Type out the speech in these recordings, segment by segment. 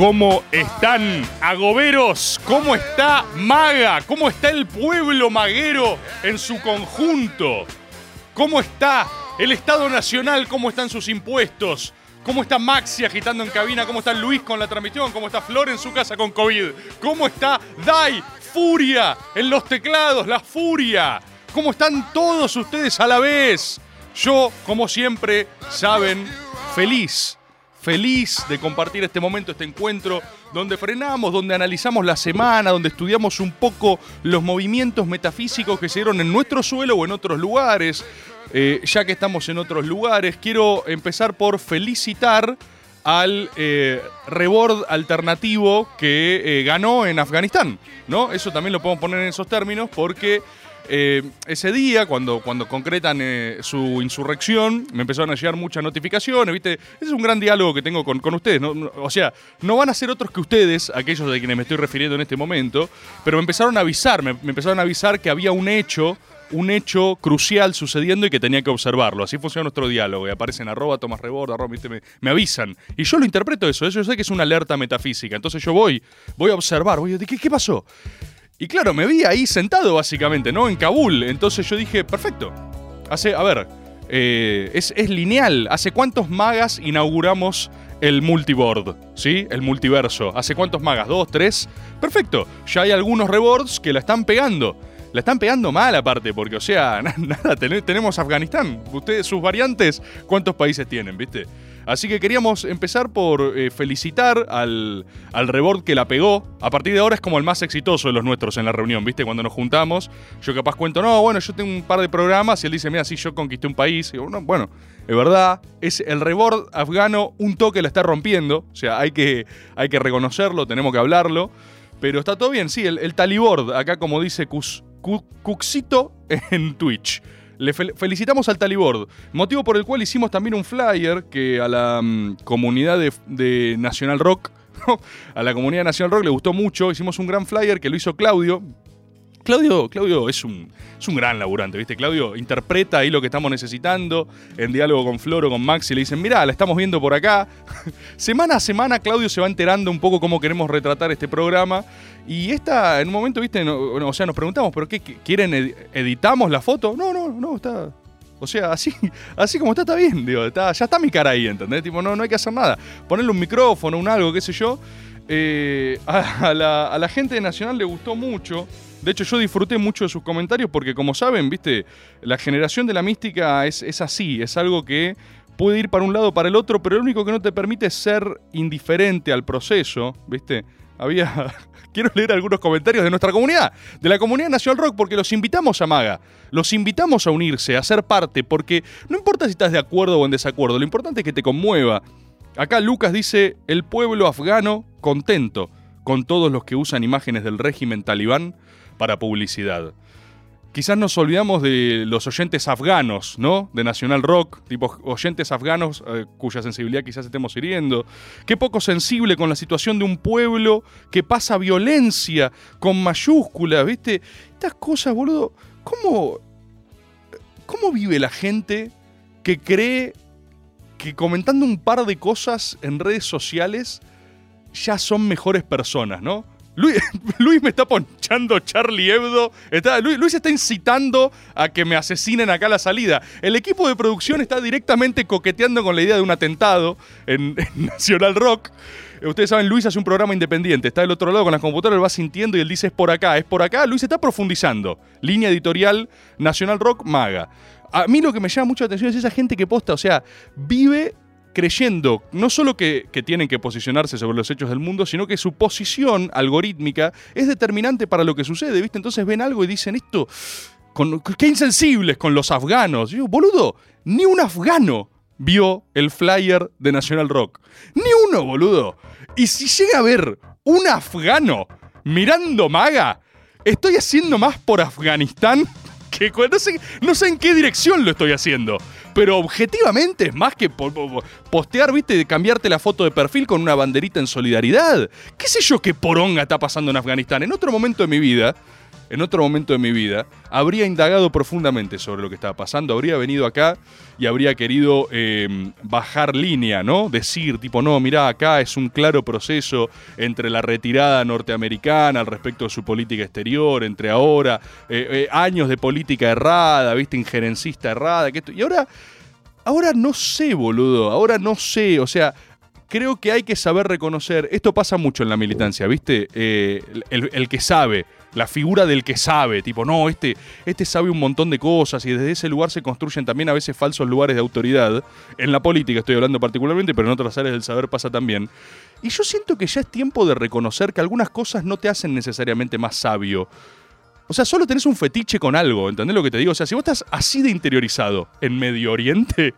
¿Cómo están agoberos? ¿Cómo está Maga? ¿Cómo está el pueblo maguero en su conjunto? ¿Cómo está el Estado Nacional? ¿Cómo están sus impuestos? ¿Cómo está Maxi agitando en cabina? ¿Cómo está Luis con la transmisión? ¿Cómo está Flor en su casa con COVID? ¿Cómo está Dai? Furia en los teclados, la furia. ¿Cómo están todos ustedes a la vez? Yo, como siempre, saben, feliz feliz de compartir este momento, este encuentro, donde frenamos, donde analizamos la semana, donde estudiamos un poco los movimientos metafísicos que se dieron en nuestro suelo o en otros lugares. Eh, ya que estamos en otros lugares, quiero empezar por felicitar al eh, rebord alternativo que eh, ganó en Afganistán, ¿no? Eso también lo podemos poner en esos términos porque eh, ese día, cuando, cuando concretan eh, su insurrección, me empezaron a llegar muchas notificaciones, ¿viste? Ese es un gran diálogo que tengo con, con ustedes, ¿no? O sea, no van a ser otros que ustedes, aquellos de quienes me estoy refiriendo en este momento, pero me empezaron a avisar, me, me empezaron a avisar que había un hecho un hecho crucial sucediendo y que tenía que observarlo. Así funciona nuestro diálogo. Y aparecen arroba, Tomás Rebord, arroba. Me, avisan. Y yo lo interpreto eso. Eso yo sé que es una alerta metafísica. Entonces yo voy, voy a observar. Voy a decir, ¿qué, qué pasó? Y claro, me vi ahí sentado básicamente, ¿no? En Kabul. Entonces yo dije, perfecto. Hace, a ver, eh, es, lineal. ¿Hace cuántos magas inauguramos el multiboard? ¿Sí? El multiverso. ¿Hace cuántos magas? ¿Dos? ¿Tres? Perfecto. Ya hay algunos rebords que la están pegando. La están pegando mal aparte, porque, o sea, na- nada, ten- tenemos Afganistán. Ustedes, sus variantes, ¿cuántos países tienen, viste? Así que queríamos empezar por eh, felicitar al, al rebord que la pegó. A partir de ahora es como el más exitoso de los nuestros en la reunión, ¿viste? Cuando nos juntamos, yo capaz cuento, no, bueno, yo tengo un par de programas y él dice, mira, sí, yo conquisté un país. Y digo, "No, bueno, es verdad, es el rebord afgano, un toque la está rompiendo. O sea, hay que, hay que reconocerlo, tenemos que hablarlo. Pero está todo bien, sí, el, talibord, acá como dice Cuxito en Twitch. Le fel- felicitamos al Talibord, motivo por el cual hicimos también un flyer que a la mm, comunidad de, de Nacional Rock, a la comunidad Nacional Rock le gustó mucho, hicimos un gran flyer que lo hizo Claudio. Claudio, Claudio es un, es un gran laburante, ¿viste? Claudio interpreta ahí lo que estamos necesitando en diálogo con Floro, con Maxi, le dicen, mirá, la estamos viendo por acá. semana a semana Claudio se va enterando un poco cómo queremos retratar este programa. Y esta, en un momento, viste, o sea, nos preguntamos, ¿pero qué? ¿Quieren ed- editamos la foto? No, no, no, está. O sea, así, así como está, está bien, digo, está, ya está mi cara ahí, ¿entendés? Tipo, no, no hay que hacer nada. Ponerle un micrófono, un algo, qué sé yo. Eh, a, a la, a la gente de Nacional le gustó mucho. De hecho, yo disfruté mucho de sus comentarios porque, como saben, viste, la generación de la mística es, así, es algo que puede ir para un lado para el otro, pero lo único que no te permite es ser indiferente al proceso, ¿viste? Había. Quiero leer algunos comentarios de nuestra comunidad, de la comunidad Nacional Rock, porque los invitamos a Maga, los invitamos a unirse, a ser parte, porque no importa si estás de acuerdo o en desacuerdo, lo importante es que te conmueva. Acá Lucas dice: el pueblo afgano contento con todos los que usan imágenes del régimen talibán para publicidad. Quizás nos olvidamos de los oyentes afganos, ¿no? De Nacional Rock, tipo oyentes afganos eh, cuya sensibilidad quizás estemos hiriendo. Qué poco sensible con la situación de un pueblo que pasa violencia con mayúsculas, ¿viste? Estas cosas, boludo. ¿Cómo, cómo vive la gente que cree que comentando un par de cosas en redes sociales ya son mejores personas, ¿no? Luis, me está ponchando Charlie Hebdo. Está, Luis, Luis está incitando a que me asesinen acá a la salida. El equipo de producción está directamente coqueteando con la idea de un atentado en, en Nacional Rock. Eh, Ustedes saben, Luis hace un programa independiente. Está del otro lado con las computadoras, él va sintiendo y él dice es por acá, es por acá. Luis está profundizando. Línea editorial Nacional Rock Maga. A mí lo que me llama mucho la atención es esa gente que posta, o sea, vive creyendo no solo que, tienen que posicionarse sobre los hechos del mundo, sino que su posición algorítmica es determinante para lo que sucede, ¿viste? Entonces ven algo y dicen esto, con, qué insensibles con los afganos. Boludo, ni un afgano vio el flyer de National Rock. Ni uno, boludo. Y si llega a ver un afgano mirando maga, estoy haciendo más por Afganistán no sé, en qué dirección lo estoy haciendo. Pero objetivamente es más que po po postear, viste, cambiarte la foto de perfil con una banderita en solidaridad. ¿Qué sé yo qué poronga está pasando en Afganistán? En otro momento de mi vida, en otro momento de mi vida, habría indagado profundamente sobre lo que estaba pasando, habría venido acá y habría querido eh, bajar línea, ¿no? Decir, tipo, no, mirá, acá es un claro proceso entre la retirada norteamericana al respecto de su política exterior, entre ahora, eh, eh, años de política errada, ¿viste? Injerencista errada, que esto, y ahora, ahora no sé, boludo, ahora no sé, o sea, creo que hay que saber reconocer, esto pasa mucho en la militancia, ¿viste? Eh, el, que sabe, la figura del que sabe, tipo, no, este, este sabe un montón de cosas y desde ese lugar se construyen también a veces falsos lugares de autoridad. En la política estoy hablando particularmente, pero en otras áreas del saber pasa también. Y yo siento que ya es tiempo de reconocer que algunas cosas no te hacen necesariamente más sabio. O sea, solo tenés un fetiche con algo, ¿entendés lo que te digo? O sea, si vos estás así de interiorizado en Medio Oriente,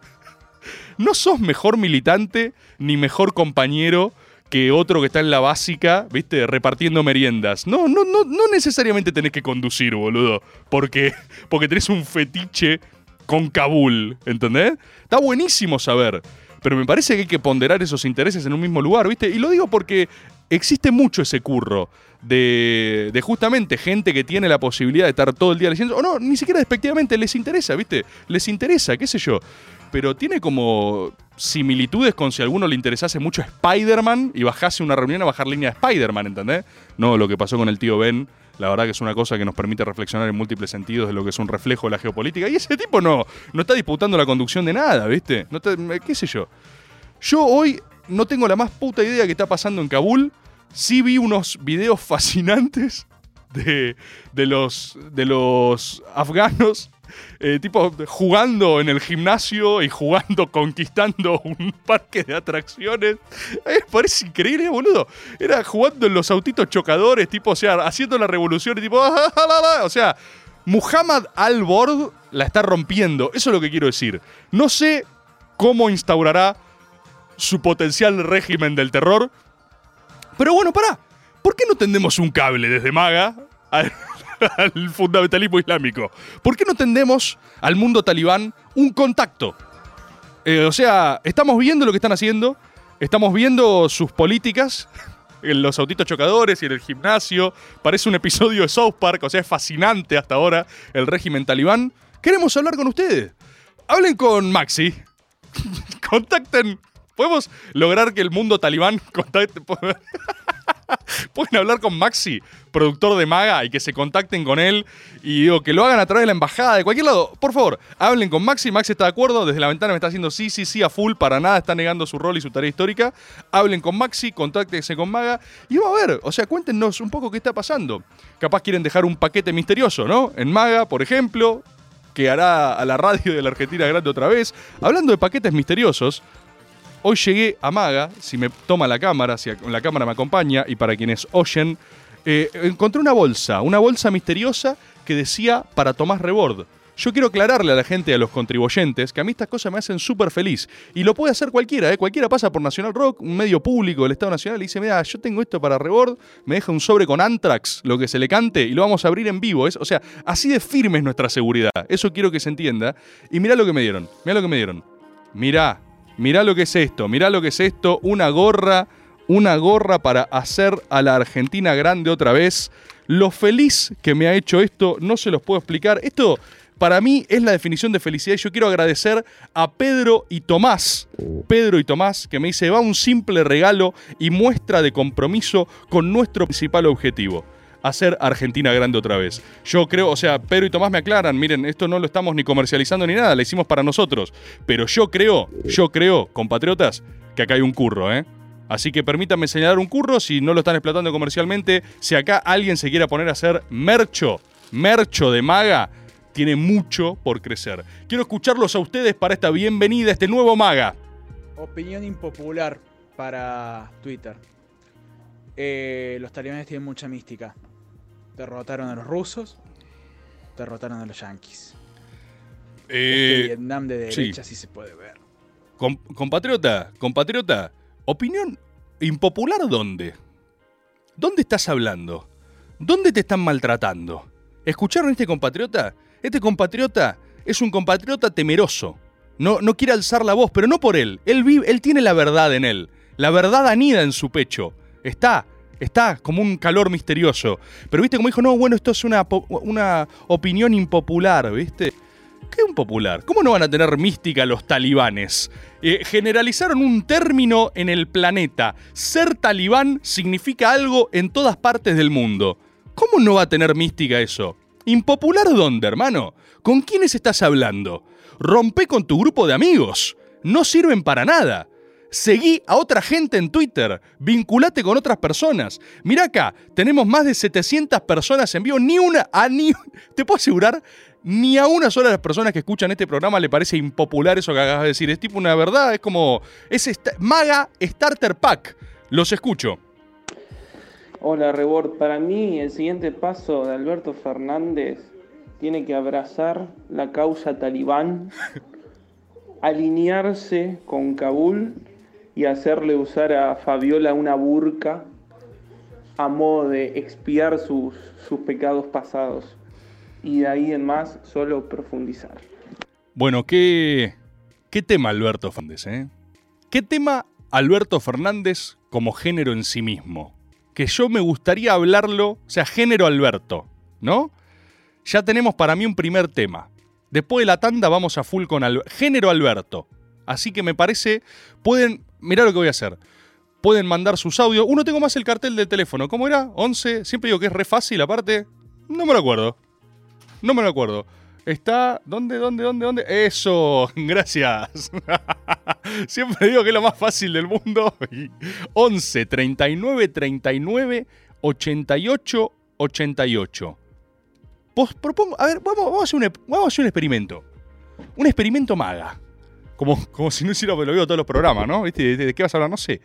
no sos mejor militante ni mejor compañero que otro que está en la básica, ¿viste? Repartiendo meriendas. No, no, no, no necesariamente tenés que conducir, boludo. Porque, porque tenés un fetiche con Kabul, ¿entendés? Está buenísimo saber. Pero me parece que hay que ponderar esos intereses en un mismo lugar, ¿viste? Y lo digo porque existe mucho ese curro de, de, justamente gente que tiene la posibilidad de estar todo el día leyendo, o no, ni siquiera despectivamente, les interesa, ¿viste? Les interesa, qué sé yo. Pero tiene como similitudes con si a alguno le interesase mucho Spider-Man y bajase una reunión a bajar línea de Spider-Man, ¿entendés? No lo que pasó con el tío Ben. La verdad que es una cosa que nos permite reflexionar en múltiples sentidos de lo que es un reflejo de la geopolítica. Y ese tipo no, no está disputando la conducción de nada, ¿viste? No te, ¿Qué sé yo? Yo hoy no tengo la más puta idea de qué está pasando en Kabul. Sí vi unos videos fascinantes de, de, los, de los afganos eh, tipo jugando en el gimnasio y jugando, conquistando un parque de atracciones. Eh, parece increíble, boludo. Era jugando en los autitos chocadores, tipo, o sea, haciendo la revolución y tipo, o sea, Muhammad al-Bord la está rompiendo. Eso es lo que quiero decir. No sé cómo instaurará su potencial régimen del terror. Pero bueno, pará. ¿Por qué no tendemos un cable desde Maga al fundamentalismo islámico? ¿Por qué no tendemos al mundo talibán un contacto? Eh, o sea, estamos viendo lo que están haciendo, estamos viendo sus políticas en los autitos chocadores y en el gimnasio. Parece un episodio de South Park, o sea, es fascinante hasta ahora el régimen talibán. Queremos hablar con ustedes. Hablen con Maxi. Contacten. Podemos lograr que el mundo talibán contacte. Pueden hablar con Maxi, productor de Maga, y que se contacten con él y digo, que lo hagan a través de la embajada, de cualquier lado. Por favor, hablen con Maxi. Maxi está de acuerdo. Desde la ventana me está haciendo sí, sí, sí a full. Para nada está negando su rol y su tarea histórica. Hablen con Maxi, contáctense con Maga y vamos a ver. O sea, cuéntenos un poco qué está pasando. Capaz quieren dejar un paquete misterioso, ¿no? En Maga, por ejemplo, que hará a la radio de la Argentina Grande otra vez. Hablando de paquetes misteriosos, Hoy llegué a Maga, si me toma la cámara, si la cámara me acompaña, y para quienes oyen, eh, encontré una bolsa, una bolsa misteriosa que decía para Tomás Rebord. Yo quiero aclararle a la gente, a los contribuyentes, que a mí estas cosas me hacen súper feliz. Y lo puede hacer cualquiera, ¿eh? Cualquiera pasa por Nacional Rock, un medio público del Estado Nacional, y dice, mira, yo tengo esto para Rebord, me deja un sobre con Antrax, lo que se le cante, y lo vamos a abrir en vivo. O sea, así de firme es nuestra seguridad. Eso quiero que se entienda. Y mirá lo que me dieron, mirá lo que me dieron. Mirá, Mirá lo que es esto, mirá lo que es esto, una gorra, una gorra para hacer a la Argentina grande otra vez. Lo feliz que me ha hecho esto, no se los puedo explicar. Esto para mí es la definición de felicidad. Y yo quiero agradecer a Pedro y Tomás, Pedro y Tomás, que me dice, va un simple regalo y muestra de compromiso con nuestro principal objetivo hacer Argentina grande otra vez. Yo creo, o sea, Pedro y Tomás me aclaran, miren, esto no lo estamos ni comercializando ni nada, lo hicimos para nosotros. Pero yo creo, yo creo, compatriotas, que acá hay un curro, ¿eh? Así que permítanme señalar un curro si no lo están explotando comercialmente. Si acá alguien se quiere poner a hacer mercho, mercho de maga, tiene mucho por crecer. Quiero escucharlos a ustedes para esta bienvenida este nuevo maga. Opinión impopular para Twitter. Eh, los talibanes tienen mucha mística. Derrotaron a los rusos, derrotaron a los yanquis. Eh, este Vietnam de sí. derecha sí se puede ver. Com- compatriota, compatriota, opinión impopular dónde? ¿Dónde estás hablando? ¿Dónde te están maltratando? ¿Escucharon a este compatriota? Este compatriota es un compatriota temeroso. No, no quiere alzar la voz, pero no por él. Él, vive, él tiene la verdad en él. La verdad anida en su pecho. Está, está como un calor misterioso. Pero viste como dijo, no, bueno, esto es una, una opinión impopular, ¿viste? ¿Qué impopular? ¿Cómo no van a tener mística los talibanes? Eh, generalizaron un término en el planeta. Ser talibán significa algo en todas partes del mundo. ¿Cómo no va a tener mística eso? ¿Impopular dónde, hermano? ¿Con quiénes estás hablando? Rompe con tu grupo de amigos. No sirven para nada. Seguí a otra gente en Twitter. Vinculate con otras personas. Mira acá, tenemos más de 700 personas en vivo. Ni una, a ni, te puedo asegurar, ni a una sola de las personas que escuchan este programa le parece impopular eso que acabas de decir. Es tipo una verdad, es como. Es esta- Maga Starter Pack. Los escucho. Hola Rebord, para mí el siguiente paso de Alberto Fernández tiene que abrazar la causa talibán, alinearse con Kabul y hacerle usar a Fabiola una burka a modo de expiar sus, sus pecados pasados. Y de ahí en más solo profundizar. Bueno, ¿qué, qué tema Alberto Fernández, eh? ¿Qué tema Alberto Fernández como género en sí mismo? Que yo me gustaría hablarlo, o sea, género Alberto, ¿no? Ya tenemos para mí un primer tema. Después de la tanda vamos a full con Al- género Alberto. Así que me parece, pueden, mirá lo que voy a hacer. Pueden mandar sus audios. Uno tengo más el cartel del teléfono. ¿Cómo era? 11. Siempre digo que es re fácil aparte. No me lo acuerdo. No me lo acuerdo. Está. ¿Dónde, dónde, dónde, dónde? Eso. Gracias. Siempre digo que es lo más fácil del mundo. 11 39 39 88 88. Pos- propongo, a ver, vamos, vamos a hacer un, vamos a hacer un experimento. Un experimento maga. Como, como si no hiciera, lo veo todos los programas, ¿no? ¿De, qué vas a hablar? No sé.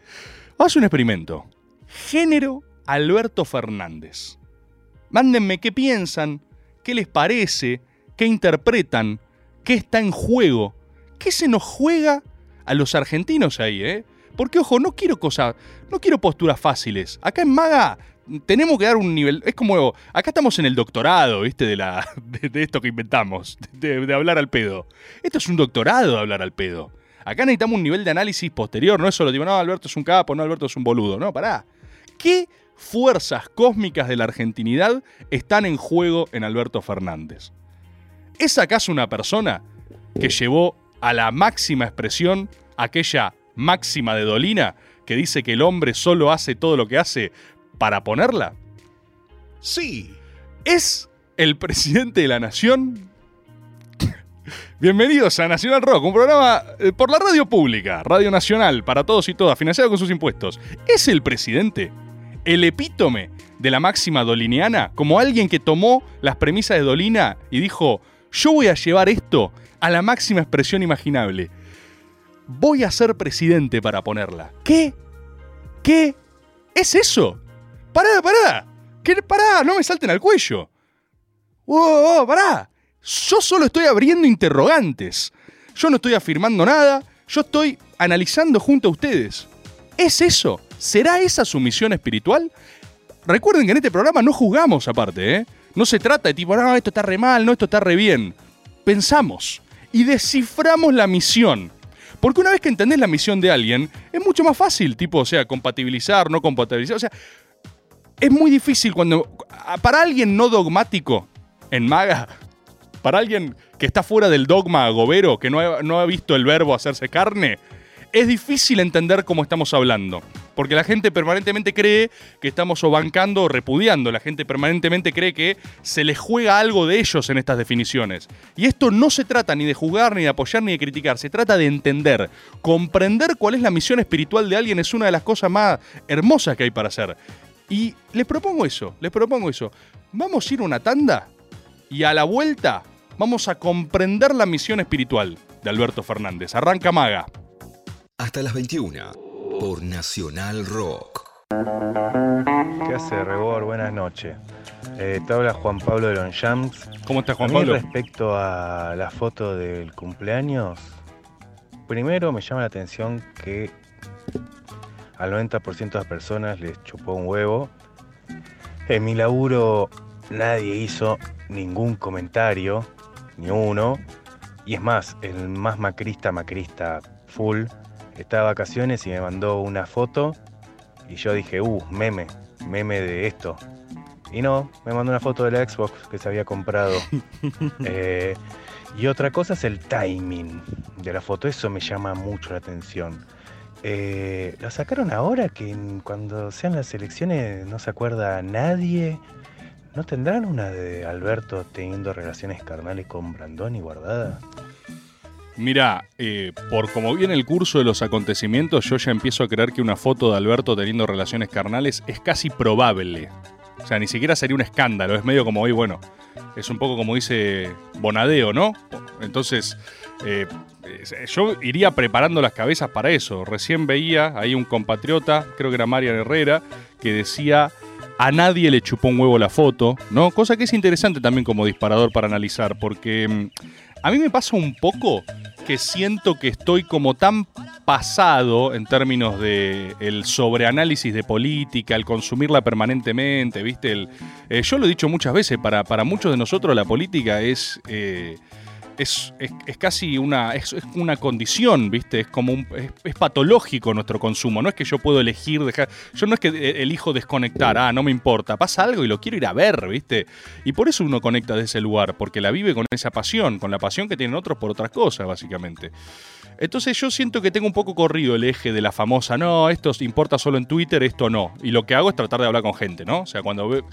Hacer un experimento. Género Alberto Fernández. Mándenme qué piensan, qué les parece, qué interpretan, qué está en juego, qué se nos juega a los argentinos ahí, ¿eh? Porque, ojo, no quiero cosas, no quiero posturas fáciles. Acá en Maga tenemos que dar un nivel, es como, acá estamos en el doctorado, ¿viste? De, la, de, esto que inventamos, de, de hablar al pedo. Esto es un doctorado de hablar al pedo. Acá necesitamos un nivel de análisis posterior, no es solo tipo, no, Alberto es un capo, no, Alberto es un boludo, no, pará. ¿Qué fuerzas cósmicas de la argentinidad están en juego en Alberto Fernández? ¿Es acaso una persona que llevó a la máxima expresión aquella máxima de Dolina que dice que el hombre solo hace todo lo que hace para ponerla? Sí. ¿Es el presidente de la nación? Bienvenidos a Nacional Rock, un programa eh, por la radio pública, Radio Nacional, para todos y todas, financiado con sus impuestos. ¿Es el presidente el epítome de la máxima doliniana? Como alguien que tomó las premisas de Dolina y dijo, yo voy a llevar esto a la máxima expresión imaginable. Voy a ser presidente para ponerla. ¿Qué? ¿Qué? ¿Es eso? Pará, pará. ¿Qué? Pará, no me salten al cuello. ¡Wow, wow, pará! Yo solo estoy abriendo interrogantes. Yo no estoy afirmando nada, yo estoy analizando junto a ustedes. ¿Es eso? ¿Será esa su misión espiritual? Recuerden que en este programa no juzgamos aparte, ¿eh? No se trata de tipo, no, esto está re mal, no, esto está re bien. Pensamos y desciframos la misión. Porque una vez que entendés la misión de alguien, es mucho más fácil, tipo, o sea, compatibilizar, no compatibilizar. O sea, es muy difícil cuando. Para alguien no dogmático en Maga, para alguien que está fuera del dogma agobero, que no ha, no ha visto el verbo hacerse carne, es difícil entender cómo estamos hablando. Porque la gente permanentemente cree que estamos o bancando o repudiando. La gente permanentemente cree que se les juega algo de ellos en estas definiciones. Y esto no se trata ni de jugar, ni de apoyar, ni de criticar. Se trata de entender. Comprender cuál es la misión espiritual de alguien es una de las cosas más hermosas que hay para hacer. Y les propongo eso, les propongo eso. Vamos a ir a una tanda y a la vuelta vamos a comprender la misión espiritual de Alberto Fernández. Arranca Maga. Hasta las 21 por Nacional Rock. ¿Qué hace, Rebor? Buenas noches. Eh, te habla Juan Pablo de Longchamps. ¿Cómo estás, Juan A mí, Pablo? respecto a la foto del cumpleaños, primero me llama la atención que al 90% de las personas les chupó un huevo. En mi laburo nadie hizo ningún comentario, ni uno. Y es más, el más macrista, macrista full, estaba de vacaciones y me mandó una foto. Y yo dije, uh, meme, meme de esto. Y no, me mandó una foto de la Xbox que se había comprado. Eh, y otra cosa es el timing de la foto, eso me llama mucho la atención. Eh, ¿La sacaron ahora que cuando sean las elecciones no se acuerda nadie? ¿No tendrán una de Alberto teniendo relaciones carnales con Brandoni guardada? Mira, eh, por como viene el curso de los acontecimientos, yo ya empiezo a creer que una foto de Alberto teniendo relaciones carnales es casi probable. O sea, ni siquiera sería un escándalo, es medio como hoy, bueno, es un poco como dice Bonadeo, ¿no? Entonces, eh, yo iría preparando las cabezas para eso. Recién veía ahí un compatriota, creo que era Marian Herrera, que decía a nadie le chupó un huevo la foto, ¿no? Cosa que es interesante también como disparador para analizar, porque mm, a mí me pasa un poco que siento que estoy como tan pasado en términos de el sobreanálisis de política, el consumirla permanentemente, ¿viste? El, eh, yo lo he dicho muchas veces, para, para muchos de nosotros la política es... eh, es, es- es casi una, es, una condición, ¿viste? Es como un, es, es patológico nuestro consumo. No es que yo puedo elegir dejar. Yo no es que eh, elijo desconectar, ah, no me importa. Pasa algo y lo quiero ir a ver, ¿viste? Y por eso uno conecta de ese lugar, porque la vive con esa pasión, con la pasión que tienen otros por otras cosas, básicamente. Entonces yo siento que tengo un poco corrido el eje de la famosa, no, esto importa solo en Twitter, esto no. Y lo que hago es tratar de hablar con gente, ¿no? O sea, cuando,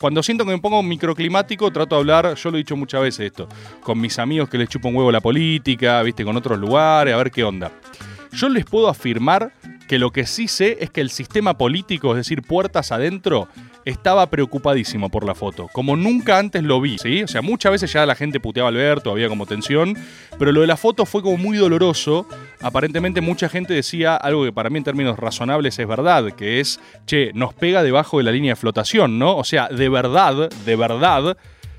cuando siento que me pongo microclimático, trato de hablar, yo lo he dicho muchas veces esto, con mis amigos que les chupa un huevo la política, viste, con otros lugares, a ver qué onda. Yo les puedo afirmar que lo que sí sé es que el sistema político, es decir, puertas adentro, estaba preocupadísimo por la foto, como nunca antes lo vi, ¿sí? O sea, muchas veces ya la gente puteaba a Alberto, había como tensión, pero lo de la foto fue como muy doloroso. Aparentemente mucha gente decía algo que para mí en términos razonables es verdad, que es, che, nos pega debajo de la línea de flotación, ¿no? O sea, de verdad, de verdad,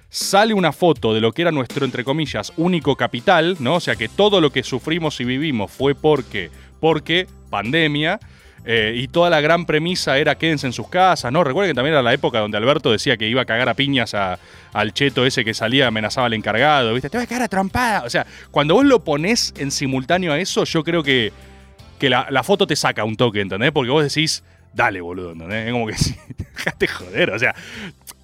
sale una foto de lo que era nuestro, entre comillas, único capital, ¿no? O sea, que todo lo que sufrimos y vivimos fue porque, porque pandemia. Eh, y toda la gran premisa era quédense en sus casas, ¿no? Recuerden que también era la época donde Alberto decía que iba a cagar a piñas a- al cheto ese que salía, amenazaba al encargado, ¿viste? Te voy a cagar a. O sea, cuando vos lo ponés en simultáneo a eso, yo creo que, que la, la foto te saca un toque, ¿entendés? Porque vos decís, dale, boludo, ¿entendés? Es como que sí, dejate joder, o sea,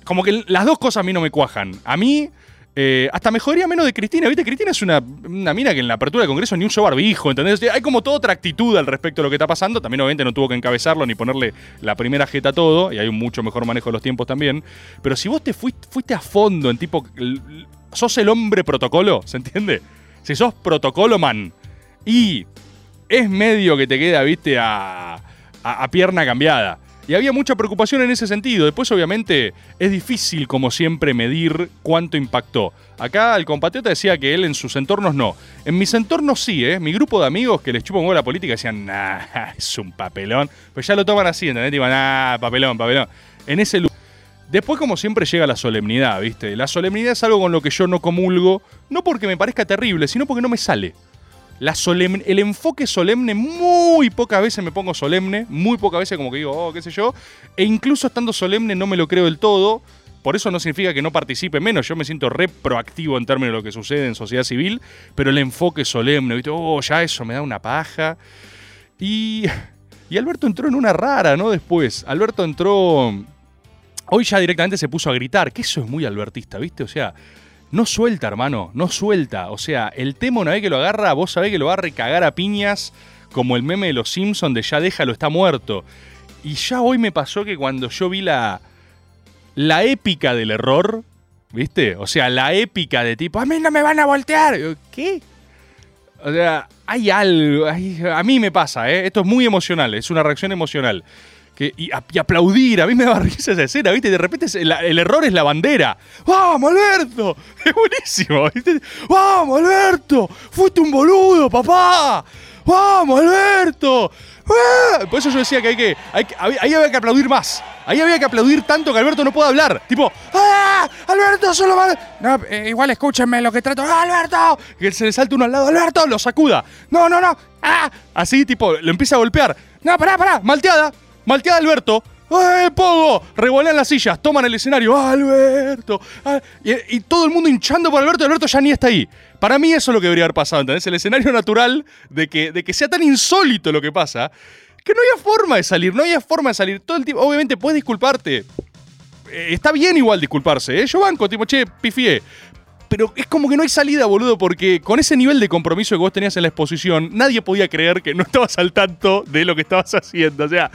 como que las dos cosas a mí no me cuajan. A mí, eh, hasta me jodería menos de Cristina, ¿viste? Cristina es una, una mina que en la apertura del Congreso ni un show barbijo, ¿entendés? Hay como toda otra actitud al respecto de lo que está pasando. También, obviamente, no tuvo que encabezarlo ni ponerle la primera jeta a todo, y hay un mucho mejor manejo de los tiempos también. Pero si vos te fuiste, a fondo en tipo. sos el hombre protocolo, ¿se entiende? Si sos protocolo man y es medio que te queda, viste, a- a pierna cambiada. Y había mucha preocupación en ese sentido. Después, obviamente, es difícil, como siempre, medir cuánto impactó. Acá el compatriota decía que él en sus entornos no. En mis entornos sí, ¿eh? Mi grupo de amigos que les chupan huevo la política decían, nah, es un papelón. Pues ya lo toman así, ¿entendés? Tipo, nah, papelón, papelón. En ese lugar. Después, como siempre, llega la solemnidad, ¿viste? La solemnidad es algo con lo que yo no comulgo, no porque me parezca terrible, sino porque no me sale. La solemn- el enfoque solemne, muy pocas veces me pongo solemne, muy pocas veces como que digo, oh, qué sé yo, e incluso estando solemne no me lo creo del todo, por eso no significa que no participe menos, yo me siento re proactivo en términos de lo que sucede en sociedad civil, pero el enfoque solemne, ¿viste? Oh, ya eso me da una paja. Y, y Alberto entró en una rara, ¿no? Después, Alberto entró... Hoy ya directamente se puso a gritar, que eso es muy albertista, ¿viste? O sea, no suelta, hermano, no suelta. O sea, el tema una vez que lo agarra, vos sabés que lo va a recagar a piñas como el meme de los Simpsons de ya déjalo, está muerto. Y ya hoy me pasó que cuando yo vi la, la épica del error, ¿viste? O sea, la épica de tipo, a mí no me van a voltear. ¿Qué? O sea, hay algo, a mí me pasa, ¿eh? Esto es muy emocional, es una reacción emocional. Y, aplaudir, a mí me da risa esa escena, ¿viste? De repente el error es la bandera. ¡Vamos, Alberto! Es buenísimo. ¡Vamos, Alberto! ¡Fuiste un boludo, papá! ¡Vamos, Alberto! ¡Ah! Por eso yo decía que hay que. ahí había que aplaudir más. Ahí había que aplaudir tanto que Alberto no puede hablar. Tipo, ¡Ah! ¡Alberto, solo va! No, eh, igual escúchenme lo que trato. ¡Ah, ¡Alberto! Que se le salta uno al lado. ¡Alberto! Lo sacuda. ¡No, no, no! ¡Ah! Así, tipo, lo empieza a golpear. ¡No, pará, pará! ¡Malteada! ¡Malteada, Alberto! ¡Eh, Pogo! Revolean las sillas, toman el escenario. ¡Ah, Alberto! Ah, y, todo el mundo hinchando por Alberto. Alberto ya ni está ahí. Para mí eso es lo que debería haber pasado, ¿entendés? El escenario natural de que, de que sea tan insólito lo que pasa, que no había forma de salir, no había forma de salir. Todo el tiempo, obviamente, puedes disculparte. Eh, está bien igual disculparse, ¿eh? Yo banco, tipo, che, pifié. Pero es como que no hay salida, boludo, porque con ese nivel de compromiso que vos tenías en la exposición, nadie podía creer que no estabas al tanto de lo que estabas haciendo. O sea,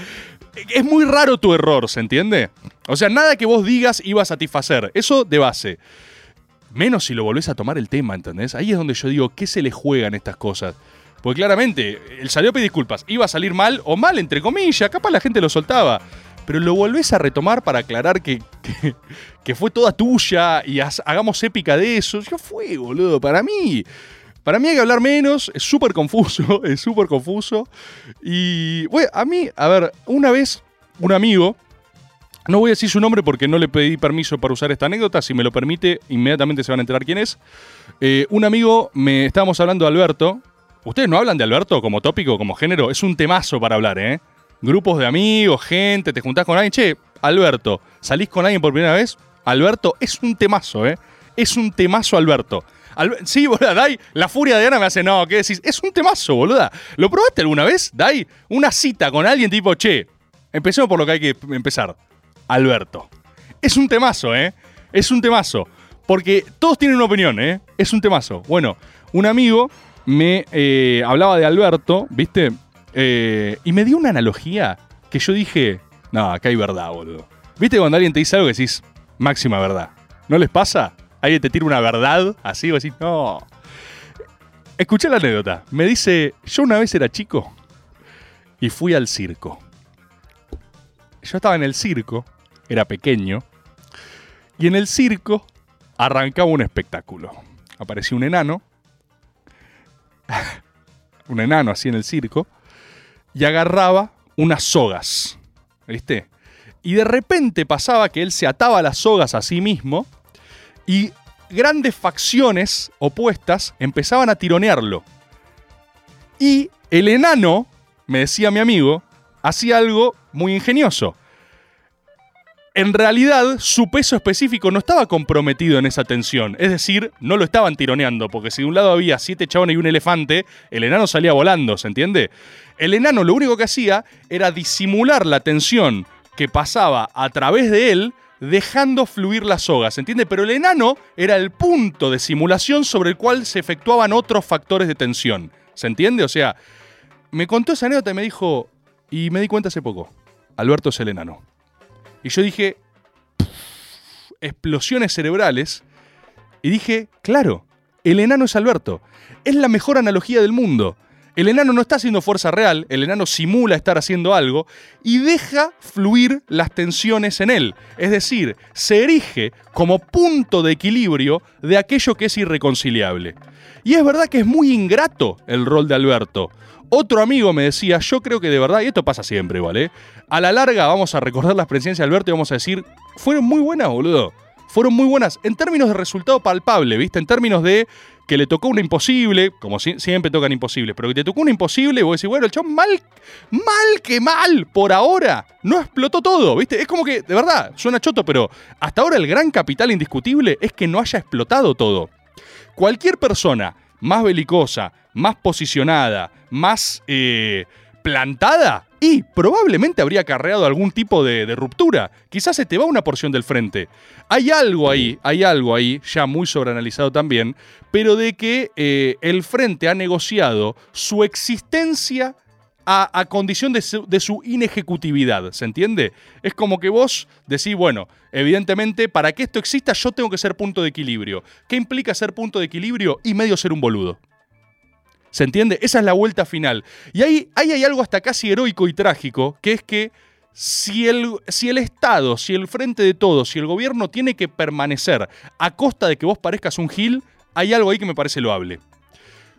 es muy raro tu error, ¿se entiende? O sea, nada que vos digas iba a satisfacer. Eso de base. Menos si lo volvés a tomar el tema, ¿entendés? Ahí es donde yo digo, ¿qué se le juegan estas cosas? Porque claramente, él salió a pedir disculpas. Iba a salir mal o mal, entre comillas. Capaz la gente lo soltaba. Pero lo volvés a retomar para aclarar que, que, fue toda tuya y haz- hagamos épica de eso. Ya fue, boludo. Para mí, para mí hay que hablar menos. Es súper confuso, es súper confuso. Y, bueno, a mí, a ver, una vez, un amigo, no voy a decir su nombre porque no le pedí permiso para usar esta anécdota. Si me lo permite, inmediatamente se van a enterar quién es. Eh, un amigo, me estábamos hablando de Alberto. Ustedes no hablan de Alberto como tópico, como género. Es un temazo para hablar, ¿eh? Grupos de amigos, gente, te juntás con alguien. Che, Alberto, ¿salís con alguien por primera vez? Alberto es un temazo, ¿eh? Es un temazo, Alberto. Sí, boluda, Dai, la furia de Ana me hace, no, ¿qué decís? Es un temazo, boluda. ¿Lo probaste alguna vez, Dai? Una cita con alguien tipo, che, empecemos por lo que hay que empezar. Alberto. Es un temazo, ¿eh? Es un temazo. Porque todos tienen una opinión, ¿eh? Es un temazo. Bueno, un amigo me eh, hablaba de Alberto, ¿viste? Eh, y me dio una analogía que yo dije, no, acá hay verdad, boludo. ¿Viste cuando alguien te dice algo que decís, máxima verdad? ¿No les pasa? Alguien te tira una verdad así vos decís, no. Escuché la anécdota. Me dice, yo una vez era chico y fui al circo. Yo estaba en el circo, era pequeño, y en el circo arrancaba un espectáculo. Aparecía un enano, un enano así en el circo, y agarraba unas sogas, ¿viste? Y de repente pasaba que él se ataba las sogas a sí mismo y grandes facciones opuestas empezaban a tironearlo. Y el enano, me decía mi amigo, hacía algo muy ingenioso. En realidad, su peso específico no estaba comprometido en esa tensión. Es decir, no lo estaban tironeando, porque si de un lado había siete chabones y un elefante, el enano salía volando, ¿se entiende? El enano lo único que hacía era disimular la tensión que pasaba a través de él, dejando fluir las ¿se entiende? Pero el enano era el punto de simulación sobre el cual se efectuaban otros factores de tensión, ¿se entiende? O sea, me contó esa anécdota y me dijo, y me di cuenta hace poco, Alberto es el enano. Y yo dije, explosiones cerebrales, y dije, claro, el enano es Alberto. Es la mejor analogía del mundo. El enano no está haciendo fuerza real, el enano simula estar haciendo algo y deja fluir las tensiones en él. Es decir, se erige como punto de equilibrio de aquello que es irreconciliable. Y es verdad que es muy ingrato el rol de Alberto. Otro amigo me decía, yo creo que de verdad, y esto pasa siempre, ¿vale? A la larga vamos a recordar las presencias de Alberto y vamos a decir, fueron muy buenas, boludo. Fueron muy buenas en términos de resultado palpable, ¿viste? En términos de que le tocó una imposible, como si- siempre tocan imposibles, pero que te tocó una imposible vos decís, bueno, el chabón mal, mal que mal, por ahora, no explotó todo, ¿viste? Es como que, de verdad, suena choto, pero hasta ahora el gran capital indiscutible es que no haya explotado todo. Cualquier persona más belicosa, más posicionada, más eh, plantada, y probablemente habría acarreado algún tipo de, ruptura. Quizás se te va una porción del frente. Hay algo ahí, hay algo ahí, ya muy sobreanalizado también, pero de que eh, el frente ha negociado su existencia a, a condición de su, de su inejecutividad, ¿se entiende? Es como que vos decís, bueno, evidentemente, para que esto exista yo tengo que ser punto de equilibrio. ¿Qué implica ser punto de equilibrio? Y medio ser un boludo. ¿Se entiende? Esa es la vuelta final. Y ahí, ahí hay algo hasta casi heroico y trágico, que es que si el, si el Estado, si el frente de todos, si el gobierno tiene que permanecer a costa de que vos parezcas un gil, hay algo ahí que me parece loable.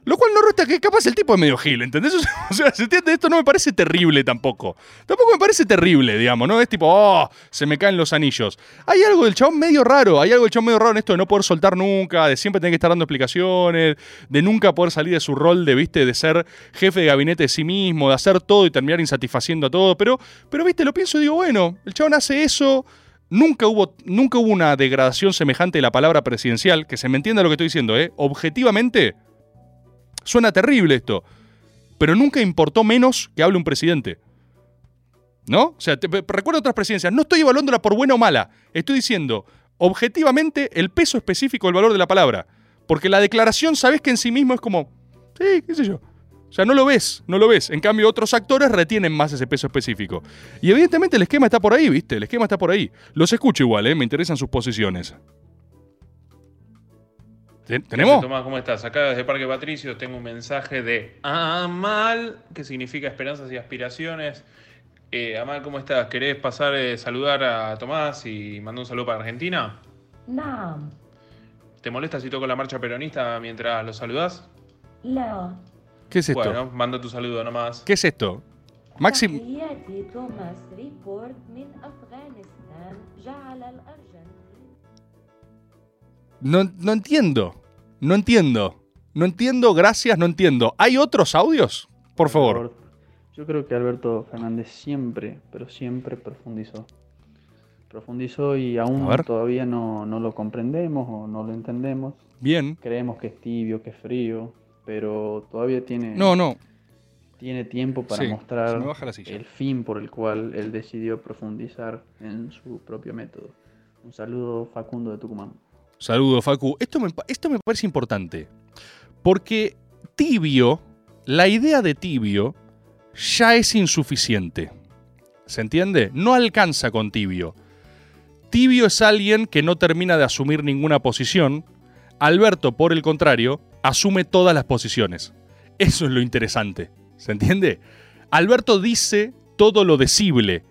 Lo cual no resta que capaz el tipo es medio gil, ¿entendés? O sea, ¿se entiende? Esto no me parece terrible tampoco. Tampoco me parece terrible, digamos, ¿no? Es tipo, oh, se me caen los anillos. Hay algo del chabón medio raro, hay algo del chabón medio raro en esto de no poder soltar nunca, de siempre tener que estar dando explicaciones, de nunca poder salir de su rol de, viste, de ser jefe de gabinete de sí mismo, de hacer todo y terminar insatisfaciendo a todo. Pero, pero viste, lo pienso y digo, bueno, el chabón hace eso. Nunca hubo, nunca hubo una degradación semejante de la palabra presidencial, que se me entienda lo que estoy diciendo, ¿eh? Objetivamente, Suena terrible esto. Pero nunca importó menos que hable un presidente. ¿No? O sea, te, recuerdo otras presidencias. No estoy evaluándola por buena o mala. Estoy diciendo, objetivamente, el peso específico del valor de la palabra. Porque la declaración, sabes que en sí mismo es como, sí, qué sé yo. O sea, no lo ves, no lo ves. En cambio, otros actores retienen más ese peso específico. Y evidentemente el esquema está por ahí, ¿viste? El esquema está por ahí. Los escucho igual, ¿eh? Me interesan sus posiciones. ¿Tenemos? Tomás, ¿cómo estás? Acá desde Parque Patricio tengo un mensaje de Amal, que significa esperanzas y aspiraciones. Eh, Amal, ¿cómo estás? ¿Querés pasar a saludar a Tomás y mandar un saludo para Argentina? No. ¿Te molesta si toco la marcha peronista mientras lo saludás? No. ¿Qué es esto? Bueno, manda tu saludo nomás. ¿Qué es esto? Máximo. No, no entiendo. No entiendo. No entiendo, gracias, no entiendo. ¿Hay otros audios? Por favor. Yo creo que Alberto Fernández siempre, pero siempre profundizó. Profundizó y aún todavía no, no lo comprendemos o no lo entendemos. Bien. Creemos que es tibio, que es frío, pero todavía tiene, No, no. tiene tiempo para Sí, mostrar el fin por el cual él decidió profundizar en su propio método. Un saludo Facundo de Tucumán. Saludo, Facu. Esto me, esto me parece importante. Porque tibio, la idea de tibio, ya es insuficiente. ¿Se entiende? No alcanza con tibio. Tibio es alguien que no termina de asumir ninguna posición. Alberto, por el contrario, asume todas las posiciones. Eso es lo interesante. ¿Se entiende? Alberto dice todo lo decible.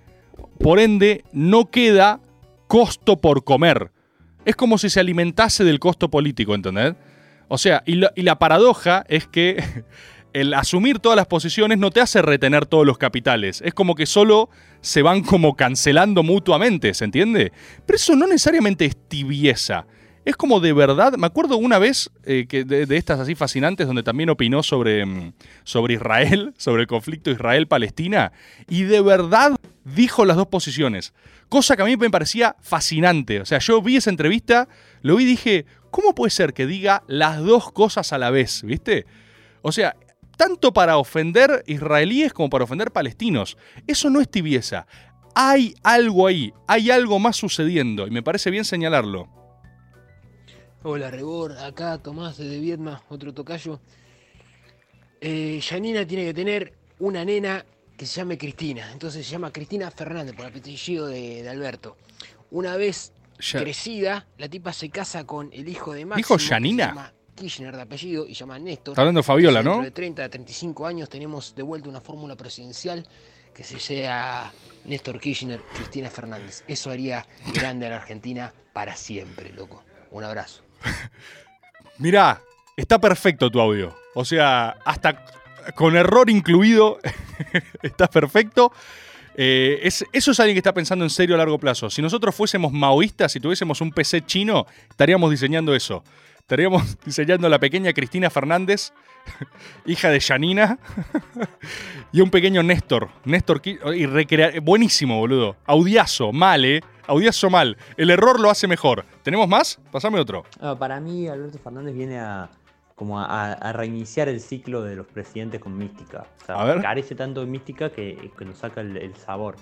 Por ende, no queda costo por comer. Es como si se alimentase del costo político, ¿entendés? O sea, y la, paradoja es que el asumir todas las posiciones no te hace retener todos los capitales. Es como que solo se van como cancelando mutuamente, ¿se entiende? Pero eso no necesariamente es tibieza. Es como de verdad. Me acuerdo una vez eh, que de, estas así fascinantes donde también opinó sobre, mm, sobre Israel, sobre el conflicto Israel-Palestina, y de verdad dijo las dos posiciones. Cosa que a mí me parecía fascinante. O sea, yo vi esa entrevista, lo vi y dije, ¿cómo puede ser que diga las dos cosas a la vez? ¿Viste? O sea, tanto para ofender israelíes como para ofender palestinos. Eso no es tibieza. Hay algo ahí, hay algo más sucediendo, y me parece bien señalarlo. Hola Rebor, acá Tomás de Vietma, otro tocayo. Eh, Janina tiene que tener una nena que se llame Cristina, entonces se llama Cristina Fernández por el apellido de, de Alberto. Una vez Ya- crecida, la tipa se casa con el hijo de Máximo. ¿Dijo que se Janina? llama Kirchner de apellido y llama Néstor. Está hablando Fabiola, ¿no? De 30 a 35 años tenemos de vuelta una fórmula presidencial que se sea Néstor Kirchner, Cristina Fernández. Eso haría grande a la Argentina para siempre, loco. Un abrazo. Mirá, está perfecto tu audio. O sea, hasta con error incluido, está perfecto. Eh, es- eso es alguien que está pensando en serio a largo plazo. Si nosotros fuésemos maoístas, si tuviésemos un PC chino, estaríamos diseñando eso. Estaríamos diseñando a la pequeña Cristina Fernández, hija de Janina, y un pequeño Néstor. Néstor y recrea- Buenísimo, boludo. Audiazo, mal, ¿eh? Audiazo mal. El error lo hace mejor. ¿Tenemos más? Pasame otro. Ah, para mí, Alberto Fernández viene a como a, a reiniciar el ciclo de los presidentes con mística. O sea, A ver. carece tanto de mística que, que nos saca el, el sabor.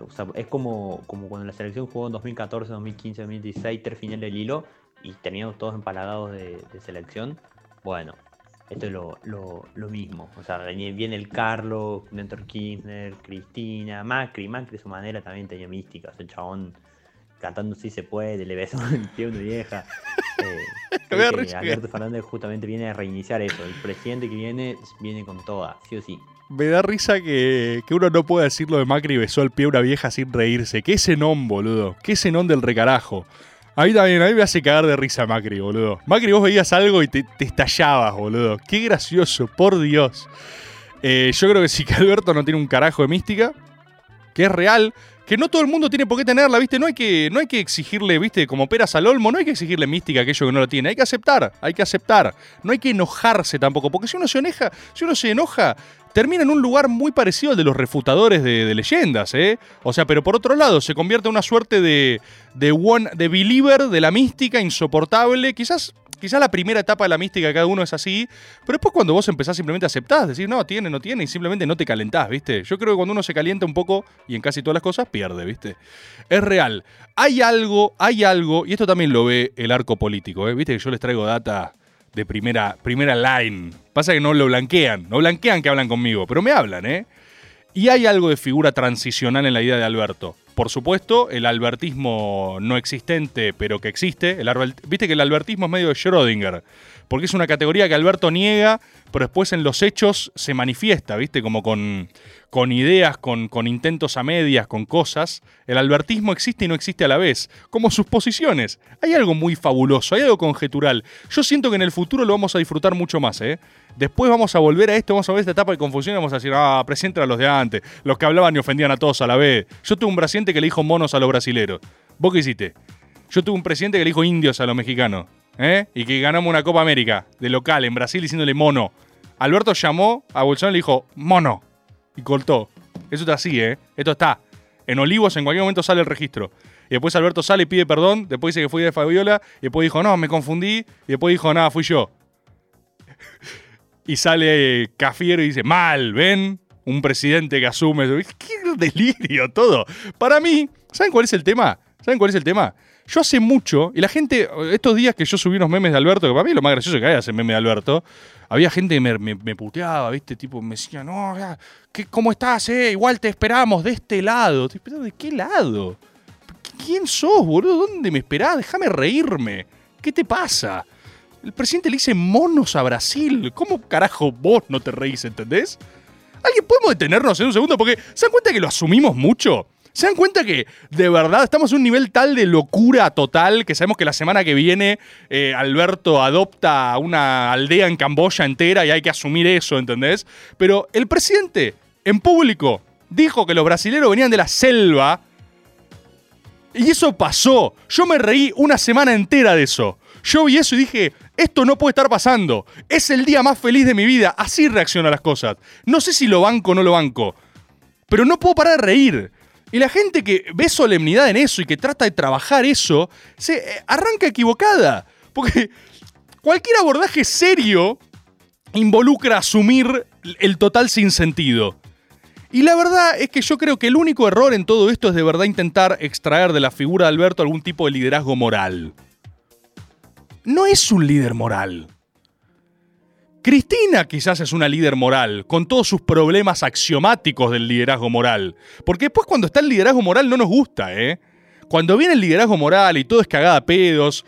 O sea, es como, como cuando la selección jugó en 2014, 2015, 2016, tres finales del hilo y teníamos todos empalagados de, de selección. Bueno, esto es lo, lo- lo mismo. O sea, viene el Carlos, Néstor Kirchner, Cristina, Macri. Macri, a su manera, también tenía mística. O sea, el chabón cantando si se puede, le besó el pie a una vieja. Eh, que Alberto Fernández justamente viene a reiniciar eso. El presidente que viene, viene con toda, sí o sí. Me da risa que, que uno no pueda decir lo de Macri besó el pie a una vieja sin reírse. ¿Qué senón, boludo? ¿Qué senón del recarajo? A mí también, a mí me hace cagar de risa Macri, boludo. Macri, vos veías algo y te, estallabas, boludo. Qué gracioso, por Dios. Eh, yo creo que sí que Alberto no tiene un carajo de mística, que es real, que no todo el mundo tiene por qué tenerla, ¿viste? No hay que, no hay que exigirle, ¿viste? Como peras al olmo, no hay que exigirle mística a aquello que no lo tiene. Hay que aceptar, hay que aceptar. No hay que enojarse tampoco, porque si uno se enoja, si uno se enoja, termina en un lugar muy parecido al de los refutadores de, leyendas, ¿eh? O sea, pero por otro lado, se convierte en una suerte de, de, one, de believer de la mística insoportable. Quizás, quizás la primera etapa de la mística cada uno es así, pero después cuando vos empezás simplemente a aceptar, decir, no, tiene, no tiene, y simplemente no te calentás, ¿viste? Yo creo que cuando uno se calienta un poco, y en casi todas las cosas, pierde, ¿viste? Es real. Hay algo, hay algo, y esto también lo ve el arco político, ¿eh? ¿Viste que yo les traigo data de primera, primera line? Pasa que no lo blanquean, no blanquean que hablan conmigo, pero me hablan, ¿eh? Y hay algo de figura transicional en la idea de Alberto. Por supuesto, el albertismo no existente, pero que existe. El Viste que el albertismo es medio de Schrödinger, porque es una categoría que Alberto niega, pero después en los hechos se manifiesta, ¿viste? Como con, con ideas, con, con intentos a medias, con cosas. El albertismo existe y no existe a la vez, como sus posiciones. Hay algo muy fabuloso, hay algo conjetural. Yo siento que en el futuro lo vamos a disfrutar mucho más, ¿eh? Después vamos a volver a esto, vamos a ver esta etapa de confusión y vamos a decir, ah, presente a los de antes, los que hablaban y ofendían a todos a la vez. Yo tuve un presidente que le dijo monos a los brasileros. ¿Vos qué hiciste? Yo tuve un presidente que le dijo indios a los mexicanos. ¿eh? Y que ganamos una Copa América de local en Brasil diciéndole mono. Alberto llamó a Bolsonaro y le dijo mono. Y cortó. Eso está así, ¿eh? Esto está. En Olivos en cualquier momento sale el registro. Y después Alberto sale y pide perdón. Después dice que fue de Fabiola. Y después dijo, no, me confundí. Y después dijo, nada, fui yo. y sale Cafiero y dice, mal, ¿ven? Un presidente que asume. ¡Qué delirio todo! Para mí, ¿saben cuál es el tema? ¿Saben cuál es el tema? Yo hace mucho, y la gente, estos días que yo subí unos memes de Alberto, que para mí lo más gracioso que hay hacer meme de Alberto, había gente que me, puteaba, ¿viste? Tipo, me decía, no, ¿qué, ¿cómo estás, eh? Igual te esperamos de este lado. Estoy esperando, ¿de qué lado? ¿Quién sos, boludo? ¿Dónde me esperás? Déjame reírme. ¿Qué te pasa? El presidente le dice monos a Brasil. ¿Cómo carajo vos no te reís, entendés? ¿Alguien podemos detenernos en un segundo? Porque ¿se dan cuenta que lo asumimos mucho? ¿Se dan cuenta que de verdad estamos a un nivel tal de locura total que sabemos que la semana que viene eh, Alberto adopta una aldea en Camboya entera y hay que asumir eso, ¿entendés? Pero el presidente, en público, dijo que los brasileros venían de la selva y eso pasó. Yo me reí una semana entera de eso. Yo vi eso y dije, esto no puede estar pasando. Es el día más feliz de mi vida. Así reacciono las cosas. No sé si lo banco o no lo banco. Pero no puedo parar de reír. Y la gente que ve solemnidad en eso y que trata de trabajar eso, se eh, arranca equivocada. Porque cualquier abordaje serio involucra asumir el total sinsentido. Y la verdad es que yo creo que el único error en todo esto es de verdad intentar extraer de la figura de Alberto algún tipo de liderazgo moral. No es un líder moral. Cristina quizás es una líder moral, con todos sus problemas axiomáticos del liderazgo moral. Porque después cuando está el liderazgo moral no nos gusta, ¿eh? Cuando viene el liderazgo moral y todo es cagada a pedos.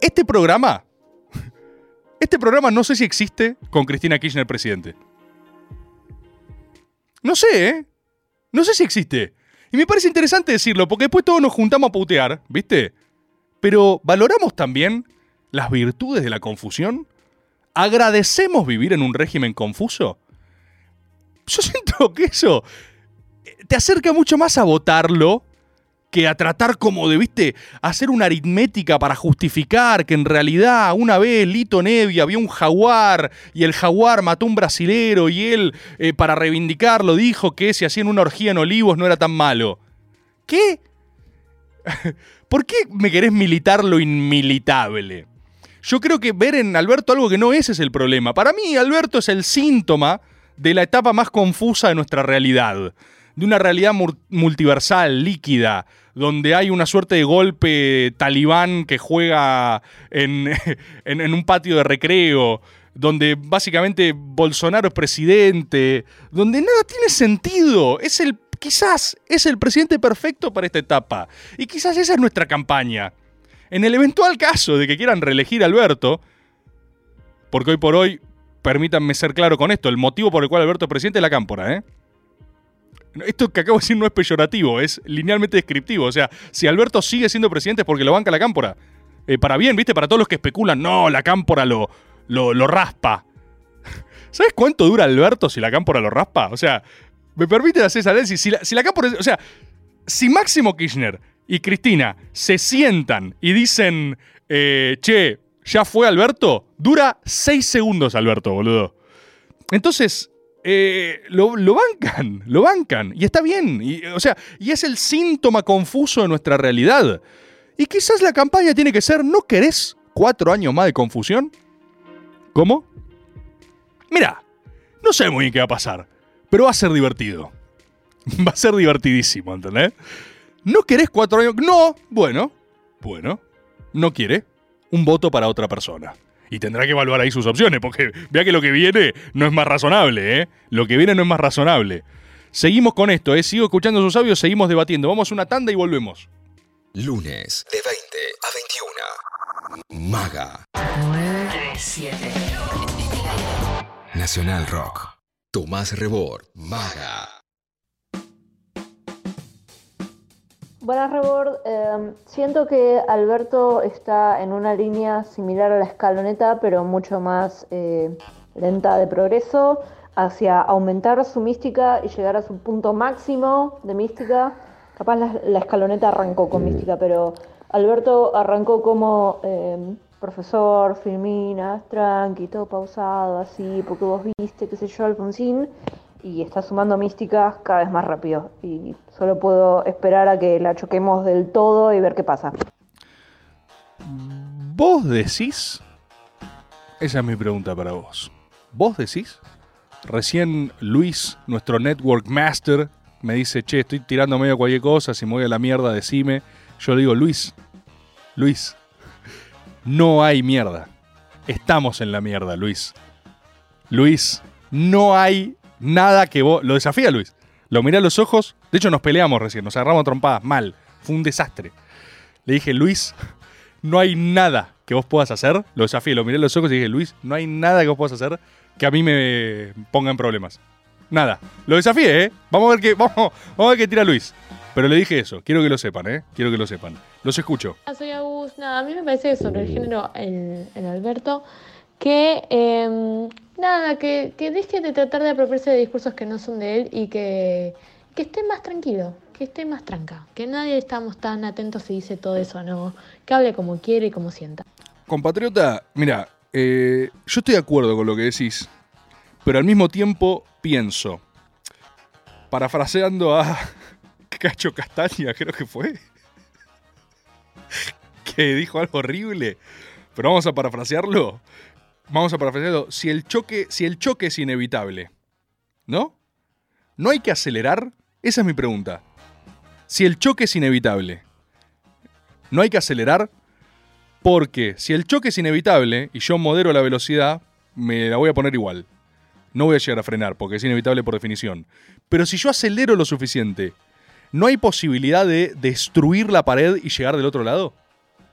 Este programa. Este programa no sé si existe con Cristina Kirchner presidente. No sé, ¿eh? No sé si existe. Y me parece interesante decirlo, porque después todos nos juntamos a putear, ¿viste? Pero valoramos también las virtudes de la confusión. ¿Agradecemos vivir en un régimen confuso? Yo siento que eso eh, te acerca mucho más a votarlo que a tratar como de, viste, hacer una aritmética para justificar que en realidad una vez Lito Nevia vio un jaguar y el jaguar mató un brasilero y él, eh, para reivindicarlo, dijo que si hacían una orgía en Olivos no era tan malo. ¿Qué? ¿Por qué me querés militar lo inmilitable? Yo creo que ver en Alberto algo que no es es el problema. Para mí, Alberto es el síntoma de la etapa más confusa de nuestra realidad. De una realidad multiversal, líquida, donde hay una suerte de golpe talibán que juega en, en- en un patio de recreo, donde básicamente Bolsonaro es presidente, donde nada tiene sentido. Es el, quizás es el presidente perfecto para esta etapa. Y quizás esa es nuestra campaña. En el eventual caso de que quieran reelegir a Alberto, porque hoy por hoy, permítanme ser claro con esto, el motivo por el cual Alberto es presidente es la cámpora, ¿eh? Esto que acabo de decir no es peyorativo, es linealmente descriptivo. O sea, si Alberto sigue siendo presidente es porque lo banca la cámpora. Eh, para bien, ¿viste? Para todos los que especulan, no, la cámpora lo, lo, raspa. ¿Sabes cuánto dura Alberto si la cámpora lo raspa? O sea, me permite hacer esa análisis. Si si la cámpora. O sea, si Máximo Kirchner y Cristina se sientan y dicen, eh, che, ya fue Alberto, dura seis segundos Alberto, boludo. Entonces, eh, lo, bancan, lo bancan. Y está bien. Y, o sea, y es el síntoma confuso de nuestra realidad. Y quizás la campaña tiene que ser, ¿no querés cuatro años más de confusión? ¿Cómo? Mira, no sé muy bien qué va a pasar, pero va a ser divertido. Va a ser divertidísimo, ¿entendés? ¿No querés cuatro años? No, bueno, bueno, no quiere. Un voto para otra persona. Y tendrá que evaluar ahí sus opciones, porque vea que lo que viene no es más razonable, ¿eh? Lo que viene no es más razonable. Seguimos con esto, ¿eh? Sigo escuchando sus audios, seguimos debatiendo. Vamos a una tanda y volvemos. Lunes de 20 a 21. Maga. 937. Nacional Rock. Tomás Rebord. Maga. Buenas, Rebord. Eh, siento que Alberto está en una línea similar a la escaloneta, pero mucho más eh, lenta de progreso, hacia aumentar su mística y llegar a su punto máximo de mística. Capaz la, la escaloneta arrancó con mística, pero Alberto arrancó como eh, profesor, filmina, tranqui, todo pausado, así, porque vos viste, qué sé yo, Alfonsín, y está sumando mística cada vez más rápido. Y solo puedo esperar a que la choquemos del todo y ver qué pasa. ¿Vos decís? Esa es mi pregunta para vos. ¿Vos decís? Recién Luis, nuestro network master, me dice, che, estoy tirando medio cualquier cosa, si me voy a la mierda, decime. Yo le digo, Luis, Luis, no hay mierda. Estamos en la mierda, Luis. Luis, no hay nada que vos... Lo desafía, Luis. Lo miré a los ojos. De hecho, nos peleamos recién, nos agarramos trompadas. Mal. Fue un desastre. Le dije, Luis, no hay nada que vos puedas hacer. Lo desafié, lo miré a los ojos y dije, Luis, no hay nada que vos puedas hacer que a mí me ponga en problemas. Nada. Lo desafié, ¿eh? Vamos a ver qué, vamos, a ver qué tira Luis. Pero le dije eso. Quiero que lo sepan, ¿eh? Quiero que lo sepan. Los escucho. Ah, Soy Agus. Nada, a mí me parece sobre el género en, Alberto que eh, nada, que, que deje de tratar de apropiarse de discursos que no son de él y que, que esté más tranquilo, que esté más tranca, que nadie estamos tan atentos si dice todo eso o no, que hable como quiere y como sienta. Compatriota, mira, eh, yo estoy de acuerdo con lo que decís, pero al mismo tiempo pienso, parafraseando a Cacho Castaña, creo que fue, que dijo algo horrible, pero vamos a parafrasearlo. Vamos a parafrasearlo. Si el choque, si el choque es inevitable, ¿no? ¿No hay que acelerar? Esa es mi pregunta. Si el choque es inevitable, ¿no hay que acelerar? Porque si el choque es inevitable y yo modero la velocidad, me la voy a poner igual. No voy a llegar a frenar porque es inevitable por definición. Pero si yo acelero lo suficiente, ¿no hay posibilidad de destruir la pared y llegar del otro lado?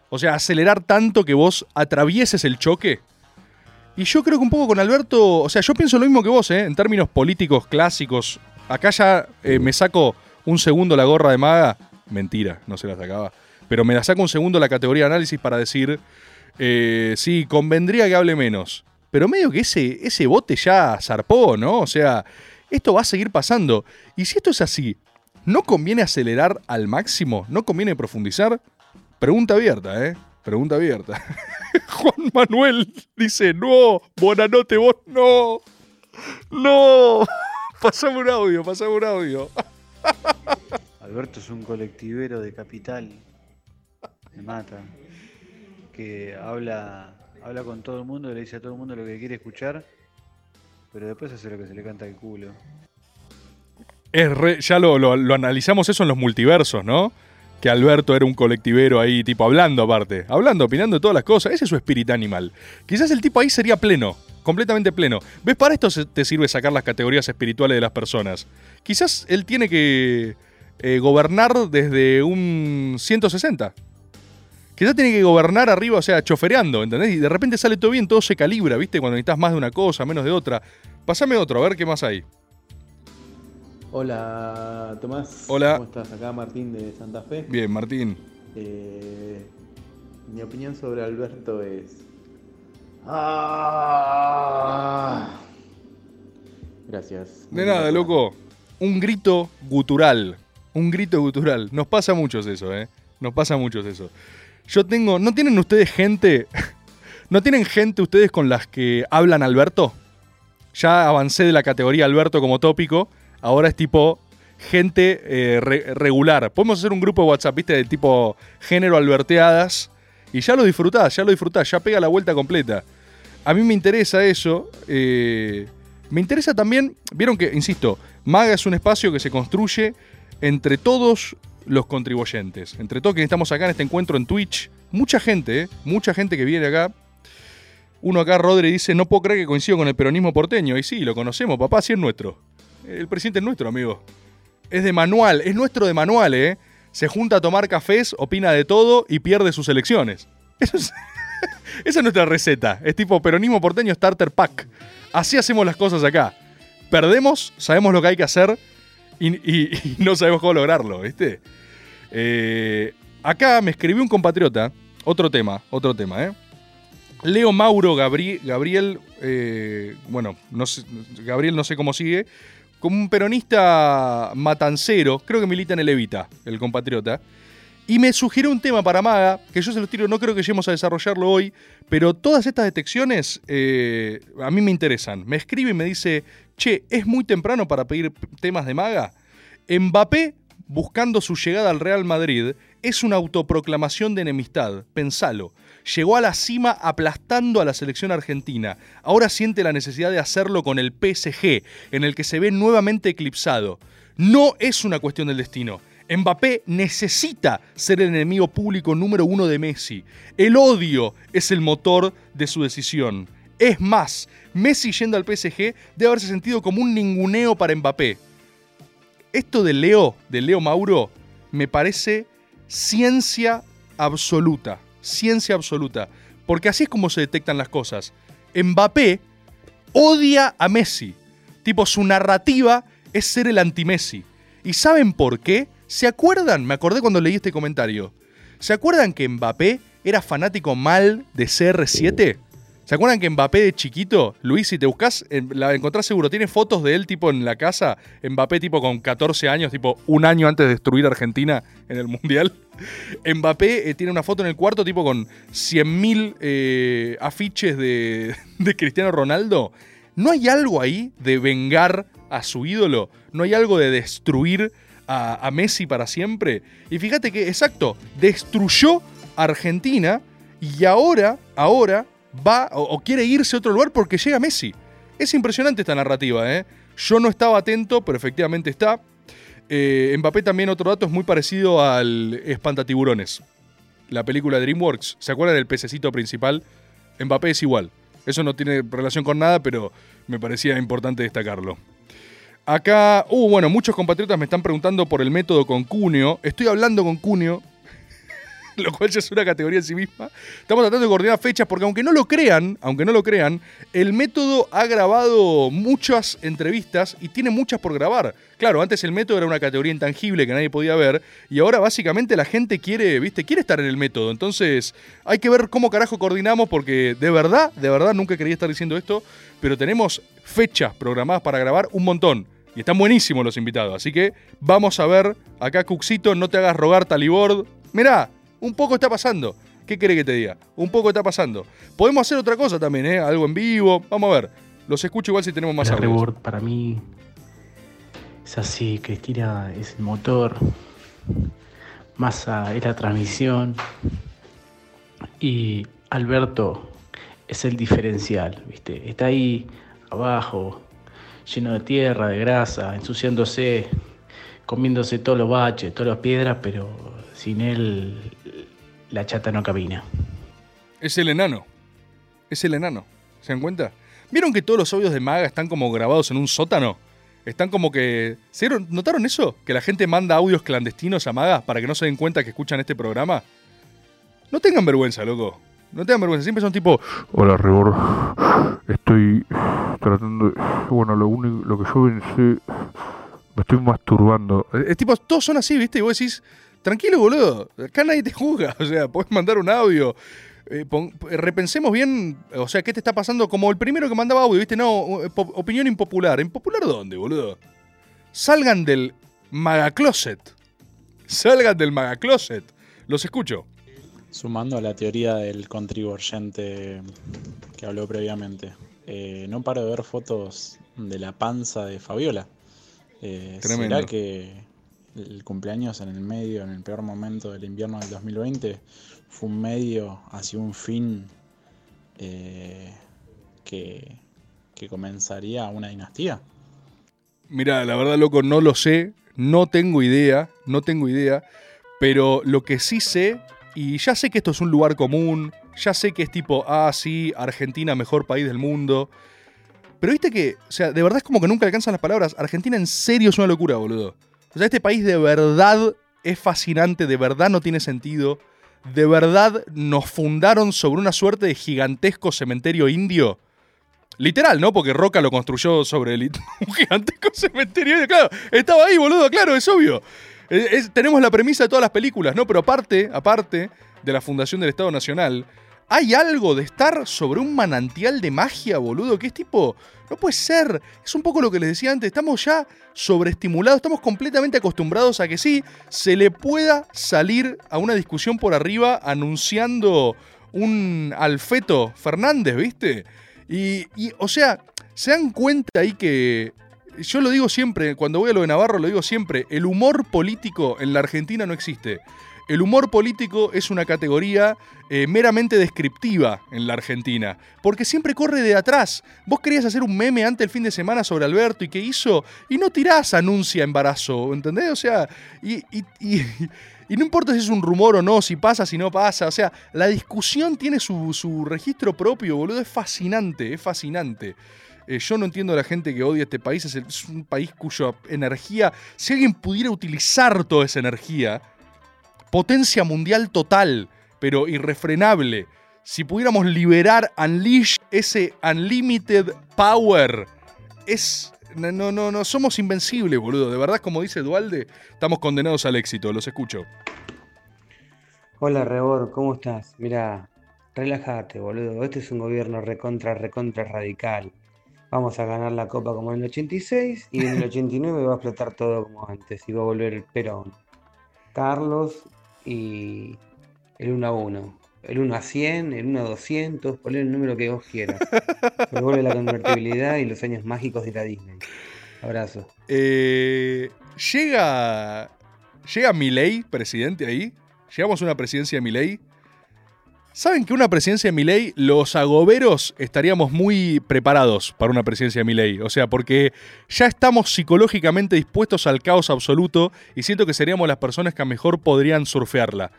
O sea, acelerar tanto que vos atravieses el choque. Y yo creo que un poco con Alberto, o sea, yo pienso lo mismo que vos, ¿eh? En términos políticos clásicos. Acá ya eh, me saco un segundo la gorra de maga. Mentira, no se la sacaba. Pero me la saco un segundo la categoría de análisis para decir, eh, sí, convendría que hable menos. Pero medio que ese, ese bote ya zarpó, ¿no? O sea, esto va a seguir pasando. Y si esto es así, ¿no conviene acelerar al máximo? ¿No conviene profundizar? Pregunta abierta, ¿eh? Pregunta abierta. Juan Manuel dice, no, buena noche, vos no. No. Pasame un audio, pasame un audio. Alberto es un colectivero de capital. Me mata. Que habla, habla con todo el mundo, le dice a todo el mundo lo que quiere escuchar, pero después hace lo que se le canta el culo. Es re- ya lo, lo- lo analizamos eso en los multiversos, ¿no? Que Alberto era un colectivero ahí, tipo hablando aparte, hablando, opinando de todas las cosas. Ese es su espíritu animal. Quizás el tipo ahí sería pleno, completamente pleno. ¿Ves? Para esto te sirve sacar las categorías espirituales de las personas. Quizás él tiene que eh, gobernar desde un 160. Quizás tiene que gobernar arriba, o sea, chofereando, ¿entendés? Y de repente sale todo bien, todo se calibra, ¿viste? Cuando necesitas más de una cosa, menos de otra. Pasame otro, a ver qué más hay. Hola Tomás. Hola. ¿Cómo estás? Acá Martín de Santa Fe. Bien, Martín. Eh, mi opinión sobre Alberto es. Ah. Gracias. De nada, loco. Un grito gutural. Un grito gutural. Nos pasa muchos eso, ¿eh? Nos pasa muchos eso. Yo tengo. ¿No tienen ustedes gente. ¿No tienen gente ustedes con las que hablan Alberto? Ya avancé de la categoría Alberto como tópico. Ahora es tipo gente eh, re- regular. Podemos hacer un grupo de WhatsApp, ¿viste? De tipo género alberteadas. Y ya lo disfrutás, ya lo disfrutás, ya pega la vuelta completa. A mí me interesa eso. eh, me interesa también, vieron que, insisto, Maga es un espacio que se construye entre todos los contribuyentes, entre todos quienes estamos acá en este encuentro en Twitch. Mucha gente, eh, mucha gente que viene acá. Uno acá, Rodri, dice, no puedo creer que coincido con el peronismo porteño. Y sí, lo conocemos, papá, sí es nuestro. El presidente es nuestro, amigo. Es de manual, es nuestro de manual, ¿eh? Se junta a tomar cafés, opina de todo y pierde sus elecciones. Es- esa es nuestra receta. Es tipo peronismo porteño starter pack. Así hacemos las cosas acá. Perdemos, sabemos lo que hay que hacer y, no sabemos cómo lograrlo. Eh, acá me escribió un compatriota, otro tema, otro tema, ¿eh? Leo Mauro Gabri- Gabriel, eh, bueno, Gabriel no sé cómo sigue, como un peronista matancero, creo que milita en el Evita, el compatriota, y me sugirió un tema para Maga, que yo se los tiro, no creo que lleguemos a desarrollarlo hoy, pero todas estas detecciones eh, a mí me interesan. Me escribe y me dice, che, es muy temprano para pedir temas de Maga. Mbappé, buscando su llegada al Real Madrid, es una autoproclamación de enemistad, pensalo. Llegó a la cima aplastando a la selección argentina. Ahora siente la necesidad de hacerlo con el PSG, en el que se ve nuevamente eclipsado. No es una cuestión del destino. Mbappé necesita ser el enemigo público número uno de Messi. El odio es el motor de su decisión. Es más, Messi yendo al PSG debe haberse sentido como un ninguneo para Mbappé. Esto de Leo, de Leo Mauro, me parece ciencia absoluta. Ciencia absoluta. Porque así es como se detectan las cosas. Mbappé odia a Messi. Tipo, su narrativa es ser el anti-Messi. ¿Y saben por qué? ¿Se acuerdan? Me acordé cuando leí este comentario. ¿Se acuerdan que Mbappé era fanático mal de CR7? ¿Se acuerdan que Mbappé de chiquito, Luis, si te buscas, la encontrás seguro, tiene fotos de él tipo en la casa, Mbappé tipo con 14 años, tipo un año antes de destruir Argentina en el Mundial? Mbappé eh, tiene una foto en el cuarto tipo con 100.000 eh, afiches de, de Cristiano Ronaldo. ¿No hay algo ahí de vengar a su ídolo? ¿No hay algo de destruir a, a Messi para siempre? Y fíjate que, exacto, destruyó Argentina y ahora, ahora va o, quiere irse a otro lugar porque llega Messi. Es impresionante esta narrativa, ¿eh? Yo no estaba atento, pero efectivamente está. Eh, Mbappé también, otro dato, es muy parecido al Espantatiburones. La película DreamWorks. ¿Se acuerdan del pececito principal? Mbappé es igual. Eso no tiene relación con nada, pero me parecía importante destacarlo. Acá, uh, bueno, muchos compatriotas me están preguntando por el método con Cuneo. Estoy hablando con Cuneo, lo cual ya es una categoría en sí misma. Estamos tratando de coordinar fechas porque aunque no lo crean, aunque no lo crean, el método ha grabado muchas entrevistas y tiene muchas por grabar. Claro, antes el método era una categoría intangible que nadie podía ver y ahora básicamente la gente quiere, ¿viste? Quiere estar en el método. Entonces, hay que ver cómo carajo coordinamos porque de verdad, de verdad nunca quería estar diciendo esto, pero tenemos fechas programadas para grabar un montón. Y están buenísimos los invitados. Así que vamos a ver. Acá, Cuxito, no te hagas rogar, Talibord. Mirá, un poco está pasando. ¿Qué quiere que te diga? Un poco está pasando. Podemos hacer otra cosa también, ¿eh? Algo en vivo. Vamos a ver. Los escucho igual si tenemos más audios. Para mí es así, Cristina es el motor, Massa es la transmisión y Alberto es el diferencial, ¿viste? Está ahí abajo, lleno de tierra, de grasa, ensuciándose, comiéndose todos los baches, todas las piedras, pero sin él la chata no camina. Es el enano. Es el enano. ¿Se dan cuenta? ¿Vieron que todos los audios de Maga están como grabados en un sótano? Están como que. ¿Se dieron- ¿Notaron eso? Que la gente manda audios clandestinos a Maga para que no se den cuenta que escuchan este programa. No tengan vergüenza, loco. No tengan vergüenza. Siempre son tipo. Hola, Rebor. Estoy tratando de... Bueno, lo único, lo que yo pensé... Me estoy masturbando. Es tipo, todos son así, ¿viste? Y vos decís, tranquilo, boludo. Acá nadie te juzga. O sea, podés mandar un audio. Eh, pon- repensemos bien, o sea, ¿qué te está pasando? Como el primero que mandaba audio, ¿viste? No, eh, opinión impopular. ¿Impopular dónde, boludo? Salgan del Magacloset. Salgan del Magacloset. Los escucho. Sumando a la teoría del contribuyente que habló previamente, eh, no paro de ver fotos de la panza de Fabiola. Eh, Tremendo. ¿Será que el cumpleaños en el medio, en el peor momento del invierno del 2020, fue un medio hacia un fin eh, que, que comenzaría una dinastía? Mira, la verdad, loco, no lo sé. No tengo idea. No tengo idea. Pero lo que sí sé, y ya sé que esto es un lugar común. Ya sé que es tipo, ah, sí, Argentina, mejor país del mundo. Pero viste que, o sea, de verdad es como que nunca alcanzan las palabras. Argentina en serio es una locura, boludo. O sea, este país de verdad es fascinante, de verdad no tiene sentido. De verdad nos fundaron sobre una suerte de gigantesco cementerio indio. Literal, ¿no? Porque Roca lo construyó sobre el- un gigantesco cementerio indio. Claro, estaba ahí, boludo, claro, es obvio. Tenemos la premisa de todas las películas, ¿no? Pero aparte, aparte de la fundación del Estado Nacional, hay algo de estar sobre un manantial de magia, boludo, que es tipo, no puede ser. Es un poco lo que les decía antes, estamos ya sobreestimulados, estamos completamente acostumbrados a que sí, se le pueda salir a una discusión por arriba anunciando un Alfeto Fernández, ¿viste? Y, y, o sea, se dan cuenta ahí que yo lo digo siempre, cuando voy a lo de Navarro lo digo siempre, el humor político en la Argentina no existe. El humor político es una categoría eh, meramente descriptiva en la Argentina, porque siempre corre de atrás. Vos querías hacer un meme antes del fin de semana sobre Alberto y qué hizo, y no tirás anuncia embarazo, ¿entendés? O sea, y, no importa si es un rumor o no, si pasa, si no pasa, o sea, la discusión tiene su, registro propio, boludo, es fascinante, es fascinante. Eh, yo no entiendo a la gente que odia este país, es, el- es un país cuya energía, si alguien pudiera utilizar toda esa energía, potencia mundial total, pero irrefrenable. Si pudiéramos liberar, unleash ese unlimited power, es. No, no, no, somos invencibles, boludo. De verdad, como dice Dualde, estamos condenados al éxito. Los escucho. Hola Rebor, ¿cómo estás? Mira, relájate, boludo. Este es un gobierno recontra, recontra radical. Vamos a ganar la copa como en el 86 y en el 89 va a explotar todo como antes y va a volver el Perón. Carlos y el 1 a 1. El 1 a 100, el 1 a 200, ponle el número que vos quieras. Pero vuelve la convertibilidad y los años mágicos de la Disney. Abrazo. Eh, llega. Llega Milei, presidente ahí. Llegamos a una presidencia de Milei. ¿Saben que una presidencia de Milei, los agoberos estaríamos muy preparados para una presidencia de Milei? O sea, porque ya estamos psicológicamente dispuestos al caos absoluto y siento que seríamos las personas que mejor podrían surfearla.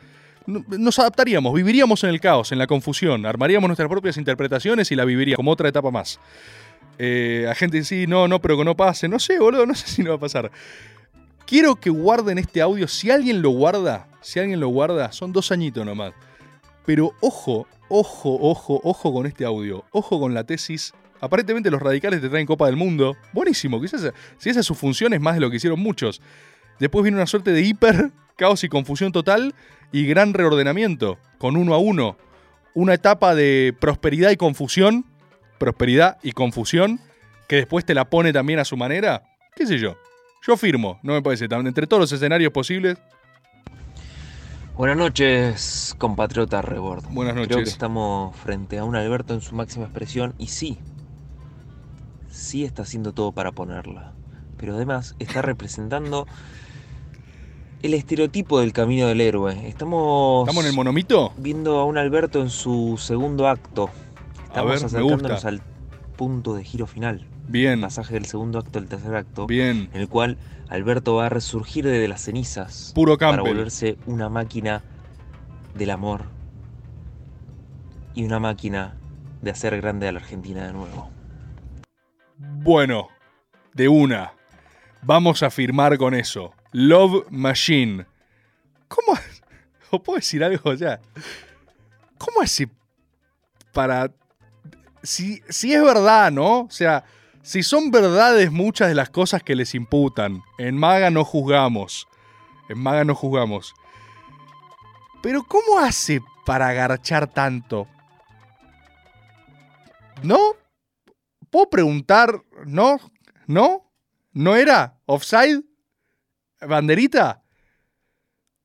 No- Nos adaptaríamos, viviríamos en el caos, en la confusión, armaríamos nuestras propias interpretaciones y la viviríamos como otra etapa más. Eh, a gente sí, no, no, pero que no pase. No sé, boludo, no sé si no va a pasar. Quiero que guarden este audio. Si alguien lo guarda, si alguien lo guarda, son dos añitos nomás. Pero ojo, ojo, ojo, ojo con este audio. Ojo con la tesis. Aparentemente los radicales te traen Copa del Mundo. Buenísimo, quizás si esa es su función es más de lo que hicieron muchos. Después viene una suerte de hiper, caos y confusión total y gran reordenamiento, con uno a uno. Una etapa de prosperidad y confusión, prosperidad y confusión, que después te la pone también a su manera. ¿Qué sé yo? Yo firmo, no me parece. Entre todos los escenarios posibles, Buenas noches, compatriota Rebord. Buenas Creo que noches. estamos frente a un Alberto en su máxima expresión y sí, sí está haciendo todo para ponerla. Pero además está representando el estereotipo del camino del héroe. Estamos, ¿Estamos en el monomito? viendo a un Alberto en su segundo acto. Estamos ver, acercándonos al punto de giro final. Bien. Pasaje del segundo acto al tercer acto. Bien. En el cual Alberto va a resurgir de las cenizas. Puro Para volverse una máquina del amor. Y una máquina de hacer grande a la Argentina de nuevo. Bueno, de una. Vamos a firmar con eso. Love Machine. ¿Cómo? ¿O puedo decir algo ya? ¿Cómo hace para... Si, si es verdad, ¿no? O sea, si son verdades muchas de las cosas que les imputan. En Maga no juzgamos. En Maga no juzgamos. Pero ¿cómo hace para agarchar tanto? ¿No? ¿Puedo preguntar? ¿No? ¿No? ¿No era? ¿Offside? ¿Banderita?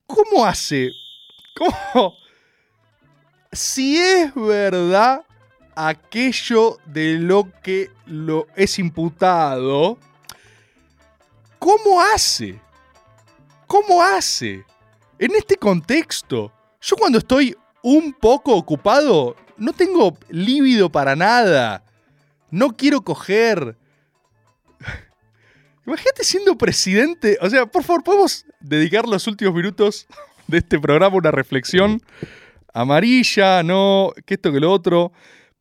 ¿Cómo hace? ¿Cómo? Si es verdad aquello de lo que lo es imputado, ¿cómo hace? ¿Cómo hace? En este contexto, yo cuando estoy un poco ocupado, no tengo líbido para nada. No quiero coger. Imagínate siendo presidente. O sea, por favor, podemos dedicar los últimos minutos de este programa a una reflexión amarilla, no, que esto que lo otro.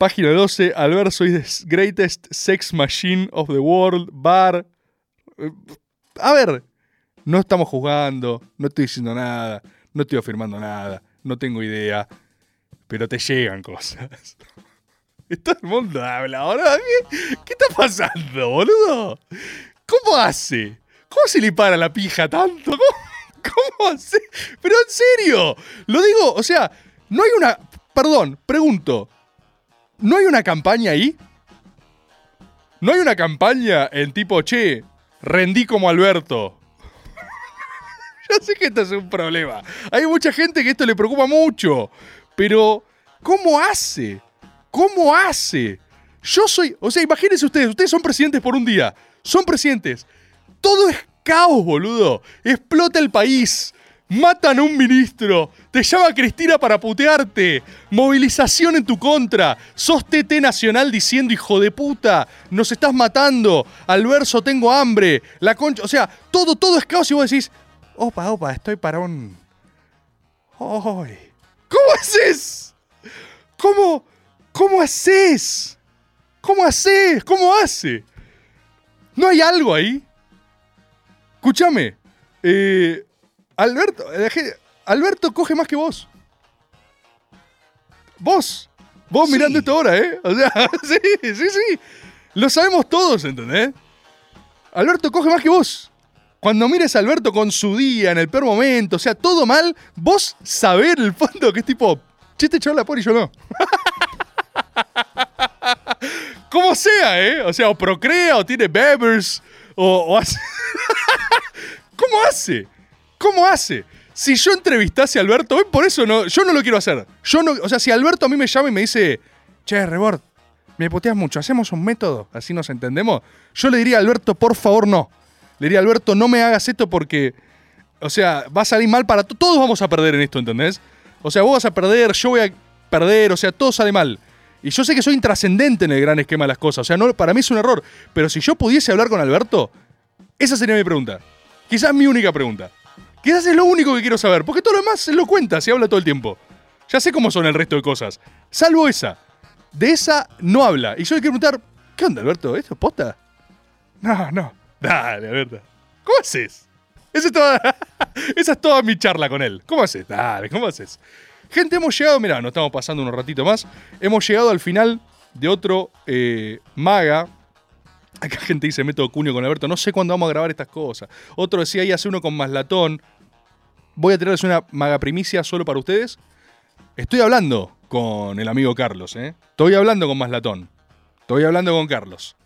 Página 12, Albert, soy the greatest sex machine of the world, bar. Eh, A ver, no estamos jugando, no estoy diciendo nada, no estoy afirmando nada, no tengo idea, pero te llegan cosas. Todo el mundo habla ahora. ¿Qué, qué está pasando, boludo? ¿Cómo hace? ¿Cómo se le para la pija tanto? ¿Cómo, cómo hace? Pero en serio, lo digo, o sea, no hay una. Perdón, pregunto. ¿No hay una campaña ahí? ¿No hay una campaña en tipo, che, rendí como Alberto? Yo sé que esto es un problema. Hay mucha gente que esto le preocupa mucho. Pero, ¿cómo hace? ¿Cómo hace? Yo soy, o sea, imagínense ustedes, ustedes son presidentes por un día, son presidentes. Todo es caos, boludo. Explota el país. Matan a un ministro. Te llama Cristina para putearte. Movilización en tu contra. Sos TT Nacional diciendo, hijo de puta, nos estás matando. Al verso tengo hambre. La concha. O sea, todo, todo es caos y vos decís, opa, opa, estoy para un. ¿Cómo haces? ¿Cómo? ¿Cómo haces? ¿Cómo haces? ¿Cómo hace? ¿No hay algo ahí? Escúchame. eh, Alberto, gente- Alberto coge más que vos. Vos. Vos mirando esto ahora, ¿eh? O sea, sí, sí, sí. Lo sabemos todos, ¿entendés? Alberto coge más que vos. Cuando mires a Alberto con su día, en el peor momento, o sea, todo mal, vos sabés en el fondo que es tipo, che, este chaval la pone y yo no. Como sea, ¿eh? O sea, o procrea, o tiene bebers, o, o hace... ¿Cómo hace? ¿Cómo hace? Si yo entrevistase a Alberto, hoy por eso no, yo no lo quiero hacer. Yo no, o sea, si Alberto a mí me llama y me dice, che, Rebord, me puteas mucho, hacemos un método, así nos entendemos. Yo le diría a Alberto, por favor, no. Le diría, Alberto, no me hagas esto porque, o sea, va a salir mal para to- todos vamos a perder en esto, ¿entendés? O sea, vos vas a perder, yo voy a perder, o sea, todo sale mal. Y yo sé que soy intrascendente en el gran esquema de las cosas, o sea, no, para mí es un error. Pero si yo pudiese hablar con Alberto, esa sería mi pregunta. Quizás mi única pregunta. Quizás es lo único que quiero saber, porque todo lo demás se lo cuenta, se habla todo el tiempo. Ya sé cómo son el resto de cosas. Salvo esa. De esa no habla. Y yo le quiero preguntar, ¿qué onda, Alberto? ¿Esto es posta? No, no. Dale, Alberto. ¿Cómo haces? Esa es toda, esa es toda mi charla con él. ¿Cómo haces? Dale, ¿cómo haces? Gente, hemos llegado, mirá, nos estamos pasando un ratito más. Hemos llegado al final de otro eh, maga. Acá gente dice método cuño con Alberto. No sé cuándo vamos a grabar estas cosas. Otro decía ahí hace uno con Maslatón. Voy a traerles una maga primicia solo para ustedes. Estoy hablando con el amigo Carlos, ¿eh? Estoy hablando con Maslatón. Estoy hablando con Carlos.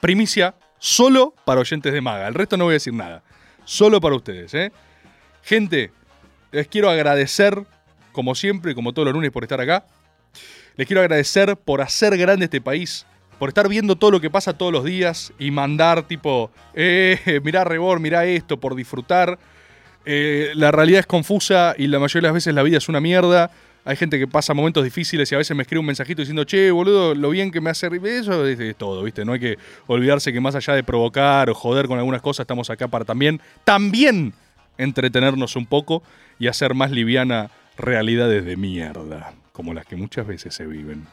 Primicia solo para oyentes de maga. El resto no voy a decir nada. Solo para ustedes, ¿eh? Gente, les quiero agradecer, como siempre, como todos los lunes, por estar acá. Les quiero agradecer por hacer grande este país, por estar viendo todo lo que pasa todos los días y mandar tipo, eh, mirá Rebor, mirá esto, por disfrutar. Eh, la realidad es confusa y la mayoría de las veces la vida es una mierda. Hay gente que pasa momentos difíciles y a veces me escribe un mensajito diciendo, che, boludo, lo bien que me hace. Eso es, es todo, ¿viste? No hay que olvidarse que más allá de provocar o joder con algunas cosas, estamos acá para también, también entretenernos un poco y hacer más liviana realidades de mierda, como las que muchas veces se viven.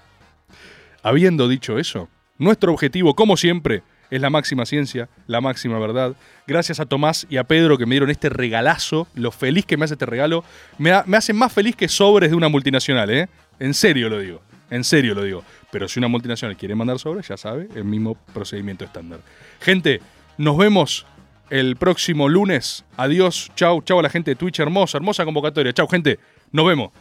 Habiendo dicho eso, nuestro objetivo, como siempre, es la máxima ciencia, la máxima verdad. Gracias a Tomás y a Pedro que me dieron este regalazo, lo feliz que me hace este regalo. Me, ha- me hace más feliz que sobres de una multinacional, ¿eh? En serio lo digo, en serio lo digo. Pero si una multinacional quiere mandar sobres, ya sabe, el mismo procedimiento estándar. Gente, nos vemos el próximo lunes. Adiós, chau, chau a la gente de Twitch, hermosa, hermosa convocatoria. Chau, gente, nos vemos.